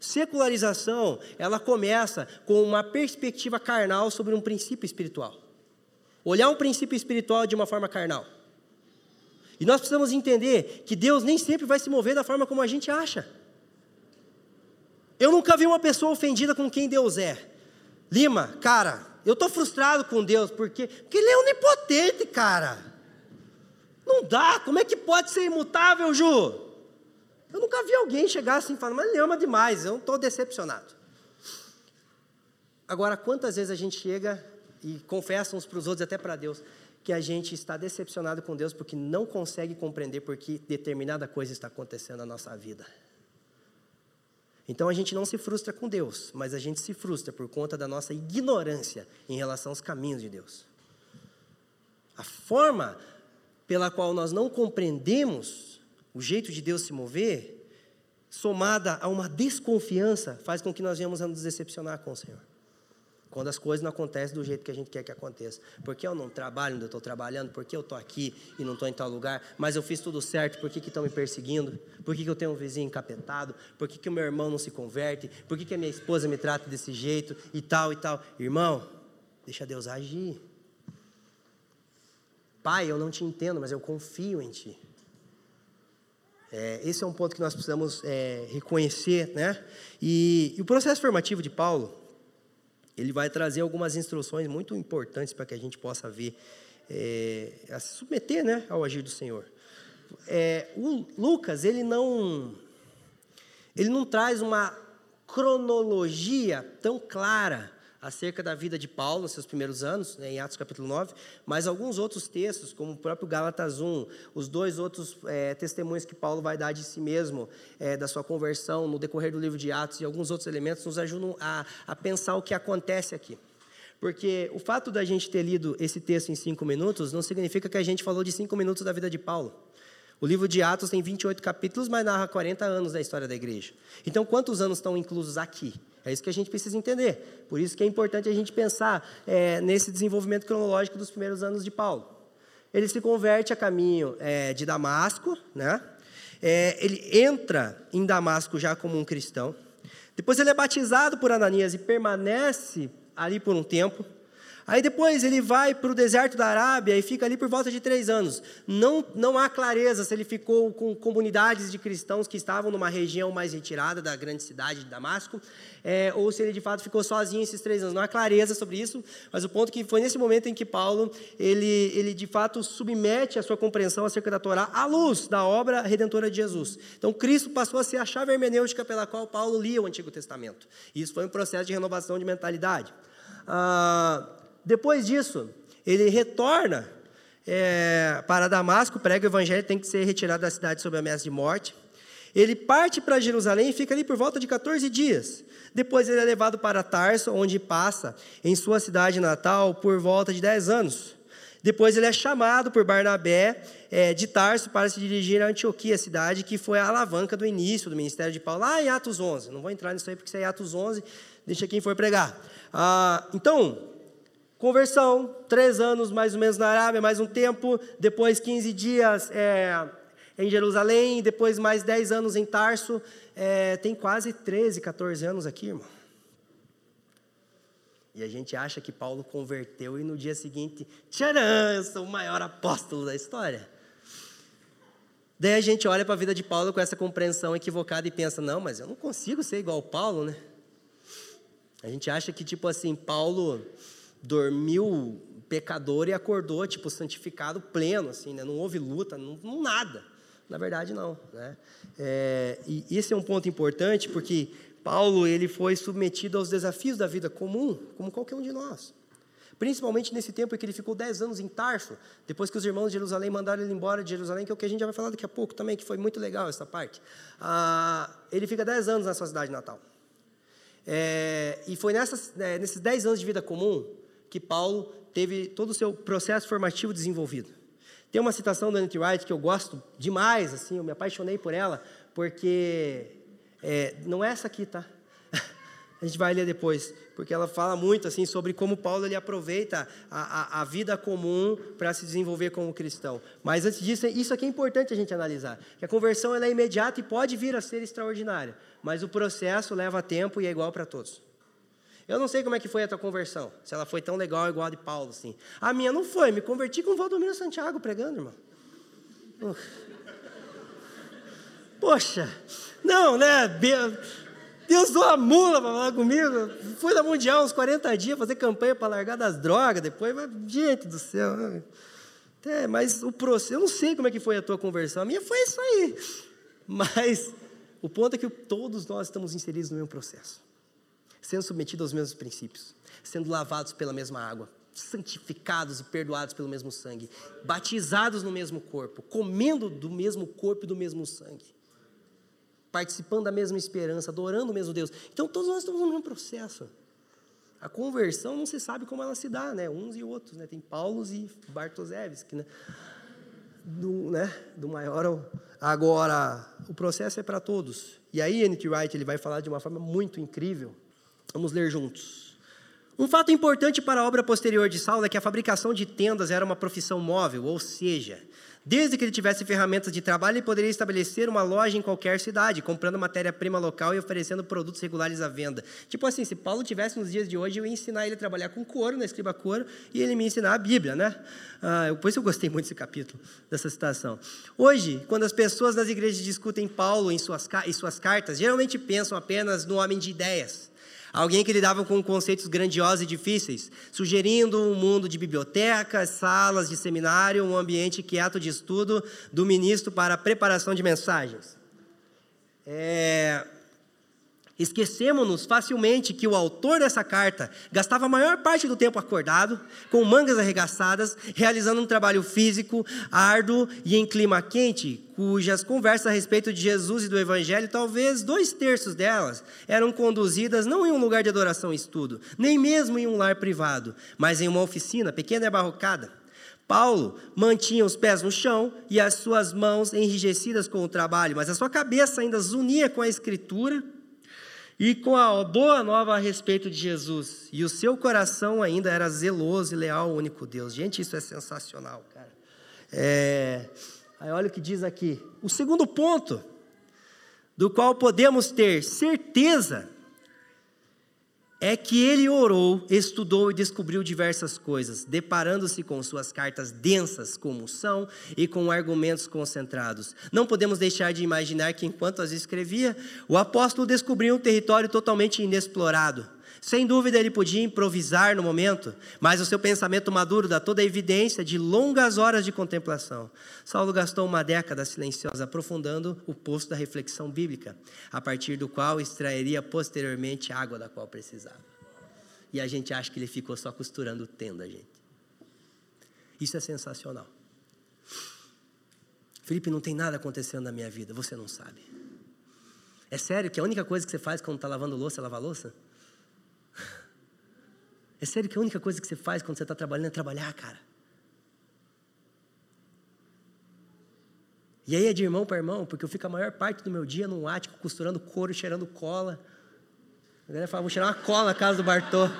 S2: Secularização, ela começa com uma perspectiva carnal sobre um princípio espiritual. Olhar um princípio espiritual de uma forma carnal. E nós precisamos entender que Deus nem sempre vai se mover da forma como a gente acha. Eu nunca vi uma pessoa ofendida com quem Deus é. Lima, cara, eu estou frustrado com Deus, porque, porque Ele é onipotente, cara. Não dá, como é que pode ser imutável, Ju? Eu nunca vi alguém chegar assim e falar, mas ele ama demais, eu estou decepcionado. Agora, quantas vezes a gente chega e confessa uns para os outros, até para Deus, que a gente está decepcionado com Deus porque não consegue compreender por que determinada coisa está acontecendo na nossa vida. Então a gente não se frustra com Deus, mas a gente se frustra por conta da nossa ignorância em relação aos caminhos de Deus. A forma pela qual nós não compreendemos o jeito de Deus se mover, somada a uma desconfiança, faz com que nós venhamos a nos decepcionar com o Senhor. Quando as coisas não acontecem do jeito que a gente quer que aconteça. Porque eu não trabalho onde eu estou trabalhando, porque eu estou aqui e não estou em tal lugar, mas eu fiz tudo certo, por que estão me perseguindo? Por que, que eu tenho um vizinho encapetado? Por que, que o meu irmão não se converte? Por que, que a minha esposa me trata desse jeito? E tal e tal. Irmão, deixa Deus agir. Pai, eu não te entendo, mas eu confio em ti. É, esse é um ponto que nós precisamos é, reconhecer, né? E, e o processo formativo de Paulo, ele vai trazer algumas instruções muito importantes para que a gente possa ver, é, a se submeter né, ao agir do Senhor. É, o Lucas, ele não, ele não traz uma cronologia tão clara acerca da vida de Paulo nos seus primeiros anos, né, em Atos capítulo 9, mas alguns outros textos, como o próprio Gálatas 1, os dois outros é, testemunhos que Paulo vai dar de si mesmo, é, da sua conversão no decorrer do livro de Atos e alguns outros elementos, nos ajudam a, a pensar o que acontece aqui. Porque o fato da gente ter lido esse texto em cinco minutos não significa que a gente falou de cinco minutos da vida de Paulo. O livro de Atos tem 28 capítulos, mas narra 40 anos da história da igreja. Então, quantos anos estão inclusos aqui? É isso que a gente precisa entender. Por isso que é importante a gente pensar é, nesse desenvolvimento cronológico dos primeiros anos de Paulo. Ele se converte a caminho é, de Damasco, né? É, ele entra em Damasco já como um cristão. Depois ele é batizado por Ananias e permanece ali por um tempo. Aí depois ele vai para o deserto da Arábia e fica ali por volta de três anos. Não, não há clareza se ele ficou com comunidades de cristãos que estavam numa região mais retirada da grande cidade de Damasco, é, ou se ele de fato ficou sozinho esses três anos. Não há clareza sobre isso, mas o ponto é que foi nesse momento em que Paulo, ele, ele de fato submete a sua compreensão acerca da Torá à luz da obra redentora de Jesus. Então Cristo passou a ser a chave hermenêutica pela qual Paulo lia o Antigo Testamento. Isso foi um processo de renovação de mentalidade. Ah, depois disso, ele retorna é, para Damasco, prega o evangelho, tem que ser retirado da cidade sob ameaça de morte. Ele parte para Jerusalém e fica ali por volta de 14 dias. Depois ele é levado para Tarso, onde passa em sua cidade natal por volta de 10 anos. Depois ele é chamado por Barnabé é, de Tarso para se dirigir a Antioquia, cidade que foi a alavanca do início do ministério de Paulo, lá em Atos 11. Não vou entrar nisso aí porque isso é Atos 11, deixa quem for pregar. Ah, então, Conversão, três anos mais ou menos na Arábia, mais um tempo, depois 15 dias é, em Jerusalém, depois mais 10 anos em Tarso, é, tem quase 13, 14 anos aqui, irmão. E a gente acha que Paulo converteu e no dia seguinte, tcharam, sou o maior apóstolo da história. Daí a gente olha para a vida de Paulo com essa compreensão equivocada e pensa, não, mas eu não consigo ser igual Paulo, né? A gente acha que, tipo assim, Paulo dormiu pecador e acordou, tipo, santificado pleno, assim, né? Não houve luta, não, não nada. Na verdade, não, né? É, e esse é um ponto importante, porque Paulo, ele foi submetido aos desafios da vida comum, como qualquer um de nós. Principalmente nesse tempo em que ele ficou 10 anos em Tarso, depois que os irmãos de Jerusalém mandaram ele embora de Jerusalém, que é o que a gente já vai falar daqui a pouco também, que foi muito legal essa parte. Ah, ele fica 10 anos na sua cidade natal. É, e foi nessas, é, nesses 10 anos de vida comum que Paulo teve todo o seu processo formativo desenvolvido. Tem uma citação do Anthony Wright que eu gosto demais, assim, eu me apaixonei por ela, porque é, não é essa aqui, tá? (laughs) A gente vai ler depois, porque ela fala muito assim sobre como Paulo ele aproveita a, a, a vida comum para se desenvolver como cristão. Mas antes disso, isso aqui é importante a gente analisar. Que a conversão ela é imediata e pode vir a ser extraordinária, mas o processo leva tempo e é igual para todos. Eu não sei como é que foi a tua conversão, se ela foi tão legal igual a de Paulo, assim. A minha não foi, me converti com o Valdomiro Santiago pregando, irmão. Poxa, não, né? Deus deu uma mula para falar comigo. Fui da Mundial uns 40 dias fazer campanha para largar das drogas depois, mas, gente do céu. É, mas o processo, eu não sei como é que foi a tua conversão, a minha foi isso aí. Mas o ponto é que todos nós estamos inseridos no mesmo processo sendo submetidos aos mesmos princípios, sendo lavados pela mesma água, santificados e perdoados pelo mesmo sangue, batizados no mesmo corpo, comendo do mesmo corpo e do mesmo sangue, participando da mesma esperança, adorando o mesmo Deus. Então todos nós estamos no mesmo processo. A conversão não se sabe como ela se dá, né? Uns e outros, né? Tem Paulos e Bartoszewski, né? Do, né? do maior ao... Agora, o processo é para todos. E aí, N.T. Wright ele vai falar de uma forma muito incrível Vamos ler juntos. Um fato importante para a obra posterior de Saulo é que a fabricação de tendas era uma profissão móvel, ou seja, desde que ele tivesse ferramentas de trabalho, ele poderia estabelecer uma loja em qualquer cidade, comprando matéria-prima local e oferecendo produtos regulares à venda. Tipo assim, se Paulo tivesse nos dias de hoje, eu ia ensinar ele a trabalhar com couro, na escriba couro, e ele me ensinar a Bíblia, né? Ah, por isso eu gostei muito desse capítulo, dessa citação. Hoje, quando as pessoas nas igrejas discutem Paulo em suas, em suas cartas, geralmente pensam apenas no homem de ideias Alguém que lidava com conceitos grandiosos e difíceis, sugerindo um mundo de bibliotecas, salas de seminário, um ambiente quieto de estudo do ministro para a preparação de mensagens. É, Esquecemos-nos facilmente que o autor dessa carta gastava a maior parte do tempo acordado, com mangas arregaçadas, realizando um trabalho físico árduo e em clima quente, cujas conversas a respeito de Jesus e do Evangelho, talvez dois terços delas, eram conduzidas não em um lugar de adoração e estudo, nem mesmo em um lar privado, mas em uma oficina pequena e abarrocada. Paulo mantinha os pés no chão e as suas mãos enrijecidas com o trabalho, mas a sua cabeça ainda zunia com a escritura e com a boa nova a respeito de Jesus. E o seu coração ainda era zeloso e leal ao único Deus. Gente, isso é sensacional, cara. É... Aí olha o que diz aqui. O segundo ponto, do qual podemos ter certeza é que ele orou, estudou e descobriu diversas coisas, deparando-se com suas cartas densas como são e com argumentos concentrados. Não podemos deixar de imaginar que enquanto as escrevia, o apóstolo descobriu um território totalmente inexplorado. Sem dúvida, ele podia improvisar no momento, mas o seu pensamento maduro dá toda a evidência de longas horas de contemplação. Saulo gastou uma década silenciosa, aprofundando o poço da reflexão bíblica, a partir do qual extrairia posteriormente a água da qual precisava. E a gente acha que ele ficou só costurando tenda, gente. Isso é sensacional. Felipe, não tem nada acontecendo na minha vida, você não sabe. É sério que a única coisa que você faz quando está lavando louça é lavar louça? É sério que a única coisa que você faz quando você está trabalhando é trabalhar, cara. E aí é de irmão para irmão, porque eu fico a maior parte do meu dia num ático costurando couro cheirando cola. A galera fala, vou cheirar uma cola na casa do Bartô.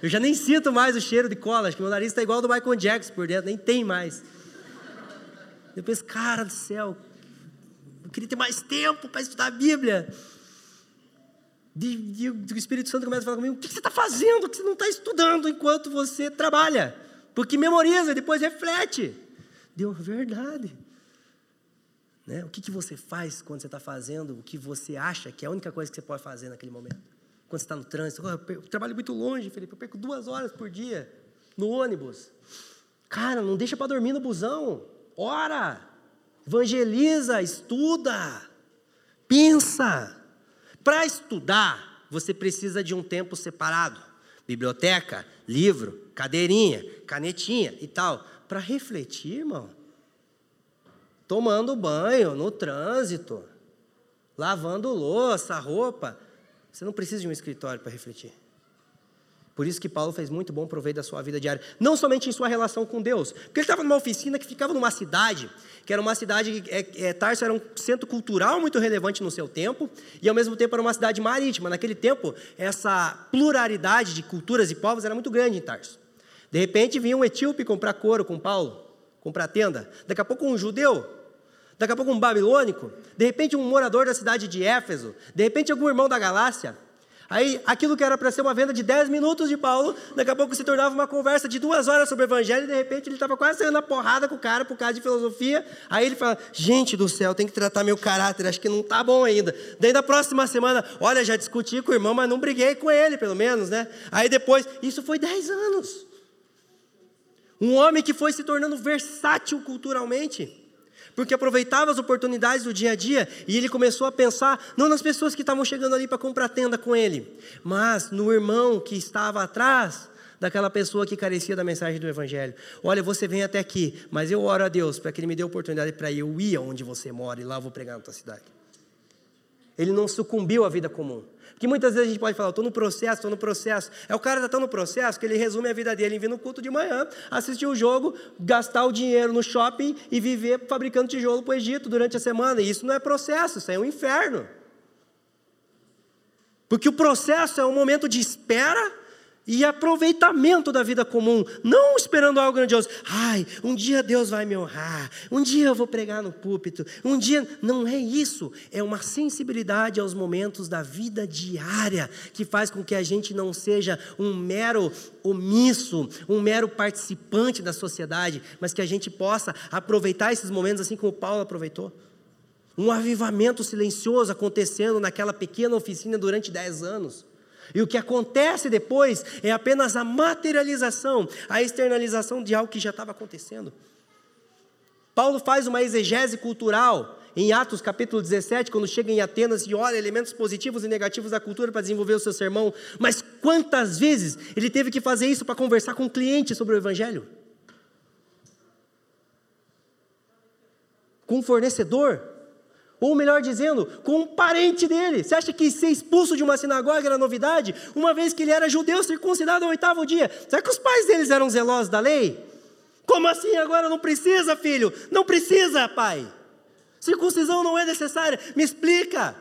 S2: Eu já nem sinto mais o cheiro de cola, acho que meu nariz está igual ao do Michael Jackson por dentro, nem tem mais. Eu penso, cara do céu, eu queria ter mais tempo para estudar a Bíblia. E, o Espírito Santo começa a falar comigo: o que você está fazendo que você não está estudando enquanto você trabalha? Porque memoriza, depois reflete. Deu verdade. Né? O que, que você faz quando você está fazendo o que você acha que é a única coisa que você pode fazer naquele momento? Quando você está no trânsito, oh, eu, trabalho muito longe, Felipe, eu perco duas horas por dia no ônibus. Cara, não deixa para dormir no busão. Ora, evangeliza, estuda, pensa. Para estudar, você precisa de um tempo separado. Biblioteca, livro, cadeirinha, canetinha e tal. Para refletir, irmão. Tomando banho, no trânsito, lavando louça, roupa. Você não precisa de um escritório para refletir. Por isso que Paulo fez muito bom proveito da sua vida diária, não somente em sua relação com Deus, porque ele estava numa oficina que ficava numa cidade, que era uma cidade, é, é, Tarso era um centro cultural muito relevante no seu tempo, e ao mesmo tempo era uma cidade marítima. Naquele tempo, essa pluralidade de culturas e povos era muito grande em Tarso. De repente vinha um etíope comprar couro com Paulo, comprar tenda. Daqui a pouco um judeu, daqui a pouco um babilônico, de repente um morador da cidade de Éfeso, de repente algum irmão da Galácia. Aí, aquilo que era para ser uma venda de 10 minutos de Paulo, daqui a pouco se tornava uma conversa de duas horas sobre o evangelho, e de repente ele estava quase saindo a porrada com o cara por causa de filosofia. Aí ele fala: Gente do céu, tem que tratar meu caráter, acho que não está bom ainda. Daí na próxima semana, olha, já discuti com o irmão, mas não briguei com ele, pelo menos, né? Aí depois, isso foi 10 anos. Um homem que foi se tornando versátil culturalmente porque aproveitava as oportunidades do dia a dia e ele começou a pensar não nas pessoas que estavam chegando ali para comprar tenda com ele, mas no irmão que estava atrás daquela pessoa que carecia da mensagem do Evangelho. Olha, você vem até aqui, mas eu oro a Deus para que Ele me dê a oportunidade para eu ir aonde você mora e lá eu vou pregar na tua cidade. Ele não sucumbiu à vida comum. Que muitas vezes a gente pode falar, estou no processo, estou no processo. É o cara que está no processo que ele resume a vida dele em vir no culto de manhã, assistir o jogo, gastar o dinheiro no shopping e viver fabricando tijolo para o Egito durante a semana. E isso não é processo, isso é um inferno. Porque o processo é um momento de espera e aproveitamento da vida comum, não esperando algo grandioso. Ai, um dia Deus vai me honrar, um dia eu vou pregar no púlpito, um dia. Não é isso, é uma sensibilidade aos momentos da vida diária que faz com que a gente não seja um mero omisso, um mero participante da sociedade, mas que a gente possa aproveitar esses momentos assim como Paulo aproveitou. Um avivamento silencioso acontecendo naquela pequena oficina durante dez anos. E o que acontece depois é apenas a materialização, a externalização de algo que já estava acontecendo. Paulo faz uma exegese cultural em Atos capítulo 17, quando chega em Atenas e olha elementos positivos e negativos da cultura para desenvolver o seu sermão. Mas quantas vezes ele teve que fazer isso para conversar com um cliente sobre o evangelho? Com um fornecedor? Ou melhor dizendo, com um parente dele. Você acha que ser expulso de uma sinagoga era novidade? Uma vez que ele era judeu circuncidado ao oitavo dia. Será que os pais deles eram zelosos da lei? Como assim agora não precisa, filho? Não precisa, pai. Circuncisão não é necessária. Me explica.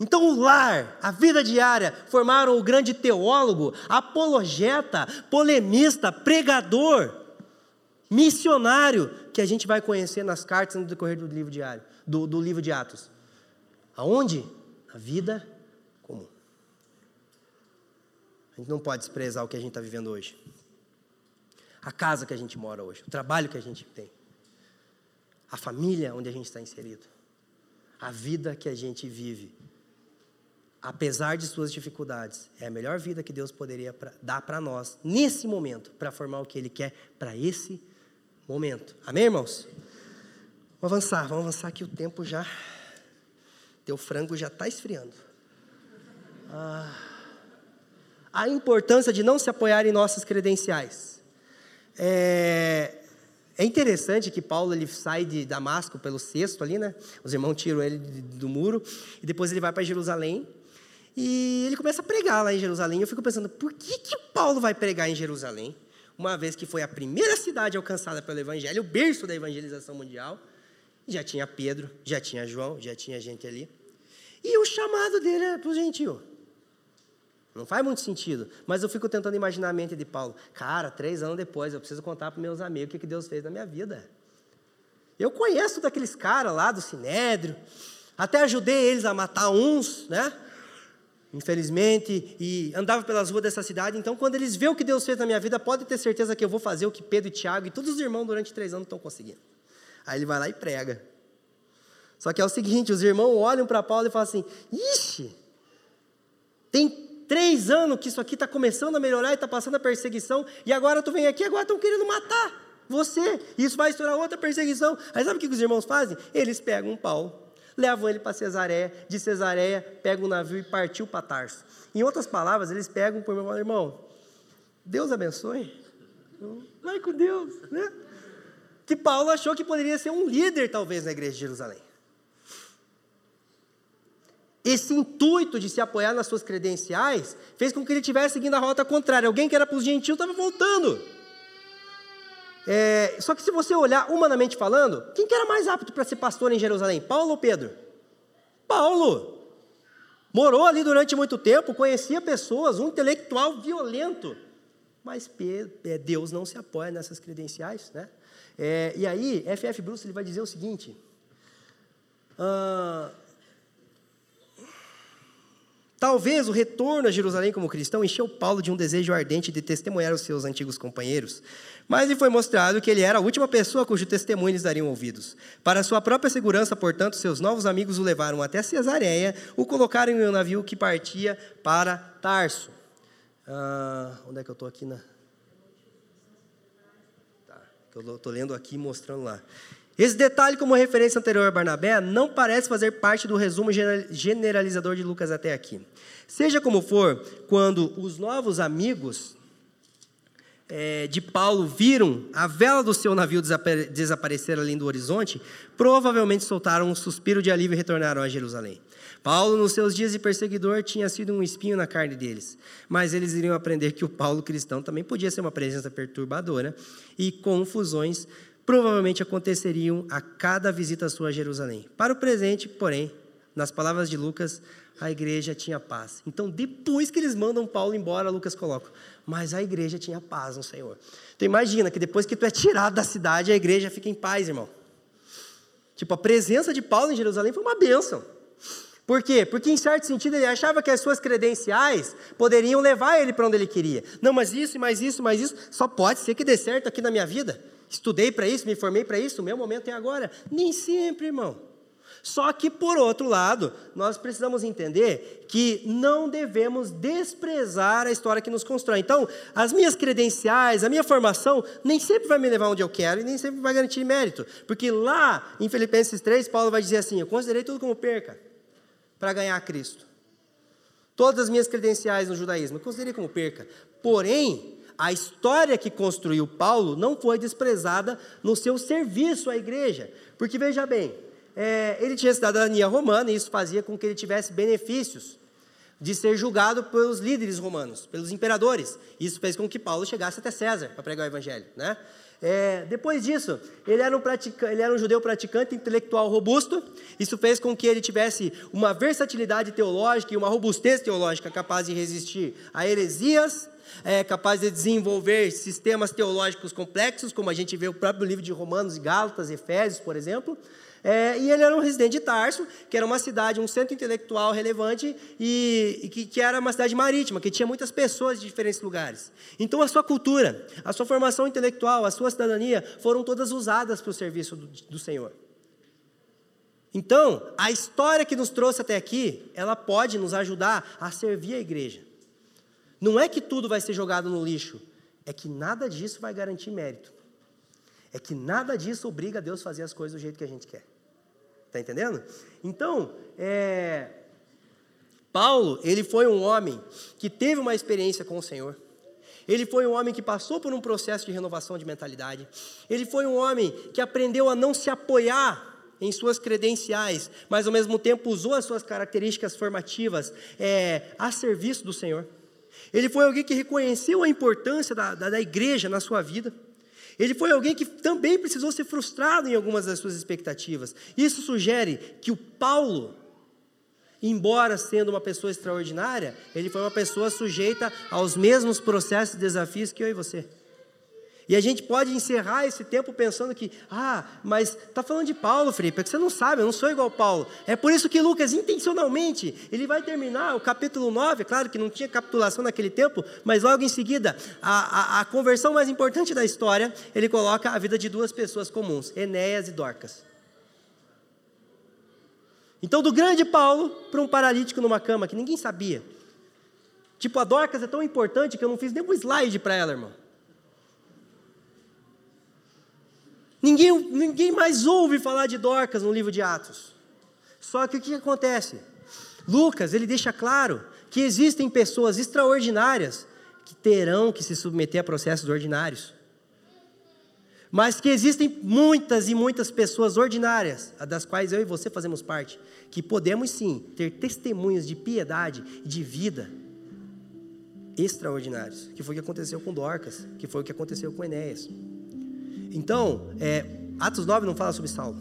S2: Então, o lar, a vida diária, formaram o grande teólogo, apologeta, polemista, pregador, missionário, que a gente vai conhecer nas cartas no decorrer do livro diário, do, do livro de Atos. Aonde? Na vida comum. A gente não pode desprezar o que a gente está vivendo hoje. A casa que a gente mora hoje, o trabalho que a gente tem, a família onde a gente está inserido, a vida que a gente vive, apesar de suas dificuldades, é a melhor vida que Deus poderia dar para nós nesse momento, para formar o que Ele quer para esse momento momento. Amém, irmãos? Vamos avançar, vamos avançar que o tempo já. Teu frango já está esfriando. Ah, a importância de não se apoiar em nossas credenciais. É, é interessante que Paulo ele sai de Damasco pelo cesto ali, né? Os irmãos tiram ele do muro e depois ele vai para Jerusalém e ele começa a pregar lá em Jerusalém. Eu fico pensando, por que que Paulo vai pregar em Jerusalém? Uma vez que foi a primeira cidade alcançada pelo Evangelho, o berço da evangelização mundial. Já tinha Pedro, já tinha João, já tinha gente ali. E o chamado dele era para o gentio. Não faz muito sentido, mas eu fico tentando imaginar a mente de Paulo. Cara, três anos depois, eu preciso contar para meus amigos o que Deus fez na minha vida. Eu conheço daqueles caras lá do Sinédrio, até ajudei eles a matar uns, né? Infelizmente, e andava pelas ruas dessa cidade. Então, quando eles veem o que Deus fez na minha vida, pode ter certeza que eu vou fazer o que Pedro e Tiago e todos os irmãos durante três anos estão conseguindo. Aí ele vai lá e prega. Só que é o seguinte: os irmãos olham para Paulo e falam assim: Ixi, tem três anos que isso aqui está começando a melhorar e está passando a perseguição, e agora tu vem aqui, agora estão querendo matar você. Isso vai estourar outra perseguição. Aí sabe o que os irmãos fazem? Eles pegam Paulo levam ele para Cesareia, de Cesareia pegam o navio e partiu para Tarso. Em outras palavras, eles pegam por meu irmão, Deus abençoe, vai com Deus, né? Que Paulo achou que poderia ser um líder, talvez, na igreja de Jerusalém. esse intuito de se apoiar nas suas credenciais fez com que ele estivesse seguindo a rota contrária. Alguém que era para os gentios estava voltando. É, só que se você olhar humanamente falando, quem que era mais apto para ser pastor em Jerusalém? Paulo ou Pedro? Paulo. Morou ali durante muito tempo, conhecia pessoas, um intelectual violento. Mas é, Deus não se apoia nessas credenciais, né? É, e aí, F.F. Bruce ele vai dizer o seguinte: ah, Talvez o retorno a Jerusalém como cristão encheu Paulo de um desejo ardente de testemunhar os seus antigos companheiros, mas lhe foi mostrado que ele era a última pessoa cujo testemunho lhes dariam ouvidos. Para sua própria segurança, portanto, seus novos amigos o levaram até Cesareia, o colocaram em um navio que partia para Tarso. Ah, onde é que eu estou aqui? Na... Tá, eu estou lendo aqui mostrando lá. Esse detalhe, como referência anterior a Barnabé, não parece fazer parte do resumo generalizador de Lucas até aqui. Seja como for, quando os novos amigos é, de Paulo viram a vela do seu navio desaparecer além do horizonte, provavelmente soltaram um suspiro de alívio e retornaram a Jerusalém. Paulo, nos seus dias de perseguidor, tinha sido um espinho na carne deles, mas eles iriam aprender que o Paulo cristão também podia ser uma presença perturbadora e confusões provavelmente aconteceriam a cada visita sua a Jerusalém. Para o presente, porém, nas palavras de Lucas, a igreja tinha paz. Então, depois que eles mandam Paulo embora, Lucas coloca, mas a igreja tinha paz no Senhor. Então, imagina que depois que tu é tirado da cidade, a igreja fica em paz, irmão. Tipo, a presença de Paulo em Jerusalém foi uma bênção. Por quê? Porque, em certo sentido, ele achava que as suas credenciais poderiam levar ele para onde ele queria. Não, mas isso, mais isso, mais isso, só pode ser que dê certo aqui na minha vida. Estudei para isso, me formei para isso, o meu momento é agora. Nem sempre, irmão. Só que, por outro lado, nós precisamos entender que não devemos desprezar a história que nos constrói. Então, as minhas credenciais, a minha formação, nem sempre vai me levar onde eu quero e nem sempre vai garantir mérito. Porque lá, em Filipenses 3, Paulo vai dizer assim: Eu considerei tudo como perca para ganhar Cristo. Todas as minhas credenciais no judaísmo, eu considerei como perca. Porém, a história que construiu Paulo não foi desprezada no seu serviço à igreja. Porque veja bem, é, ele tinha cidadania romana e isso fazia com que ele tivesse benefícios de ser julgado pelos líderes romanos, pelos imperadores. Isso fez com que Paulo chegasse até César para pregar o evangelho. Né? É, depois disso, ele era, um ele era um judeu praticante intelectual robusto. Isso fez com que ele tivesse uma versatilidade teológica e uma robustez teológica capaz de resistir a heresias é capaz de desenvolver sistemas teológicos complexos, como a gente vê o próprio livro de Romanos e Gálatas, Efésios, por exemplo. É, e ele era um residente de Tarso, que era uma cidade, um centro intelectual relevante e, e que, que, era uma cidade marítima, que tinha muitas pessoas de diferentes lugares. Então, a sua cultura, a sua formação intelectual, a sua cidadania foram todas usadas para o serviço do, do Senhor. Então, a história que nos trouxe até aqui, ela pode nos ajudar a servir a igreja. Não é que tudo vai ser jogado no lixo, é que nada disso vai garantir mérito. É que nada disso obriga Deus a fazer as coisas do jeito que a gente quer. Está entendendo? Então, é, Paulo, ele foi um homem que teve uma experiência com o Senhor. Ele foi um homem que passou por um processo de renovação de mentalidade. Ele foi um homem que aprendeu a não se apoiar em suas credenciais, mas ao mesmo tempo usou as suas características formativas é, a serviço do Senhor. Ele foi alguém que reconheceu a importância da, da, da igreja na sua vida. Ele foi alguém que também precisou ser frustrado em algumas das suas expectativas. Isso sugere que o Paulo, embora sendo uma pessoa extraordinária, ele foi uma pessoa sujeita aos mesmos processos e desafios que eu e você. E a gente pode encerrar esse tempo pensando que, ah, mas está falando de Paulo, Felipe, é que você não sabe, eu não sou igual Paulo. É por isso que Lucas, intencionalmente, ele vai terminar o capítulo 9, claro que não tinha capitulação naquele tempo, mas logo em seguida, a, a, a conversão mais importante da história, ele coloca a vida de duas pessoas comuns, Enéas e Dorcas. Então, do grande Paulo para um paralítico numa cama que ninguém sabia. Tipo, a Dorcas é tão importante que eu não fiz nem um slide para ela, irmão. Ninguém, ninguém mais ouve falar de Dorcas no livro de Atos. Só que o que acontece? Lucas, ele deixa claro que existem pessoas extraordinárias que terão que se submeter a processos ordinários. Mas que existem muitas e muitas pessoas ordinárias, das quais eu e você fazemos parte, que podemos sim ter testemunhos de piedade e de vida extraordinários, que foi o que aconteceu com Dorcas, que foi o que aconteceu com Enéas. Então, é, Atos 9 não fala sobre Saulo.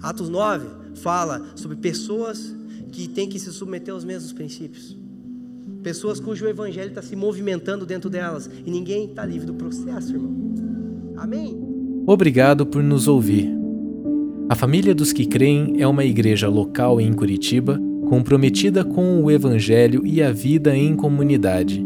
S2: Atos 9 fala sobre pessoas que têm que se submeter aos mesmos princípios. Pessoas cujo evangelho está se movimentando dentro delas e ninguém está livre do processo, irmão. Amém?
S3: Obrigado por nos ouvir. A Família dos que Creem é uma igreja local em Curitiba comprometida com o Evangelho e a vida em comunidade.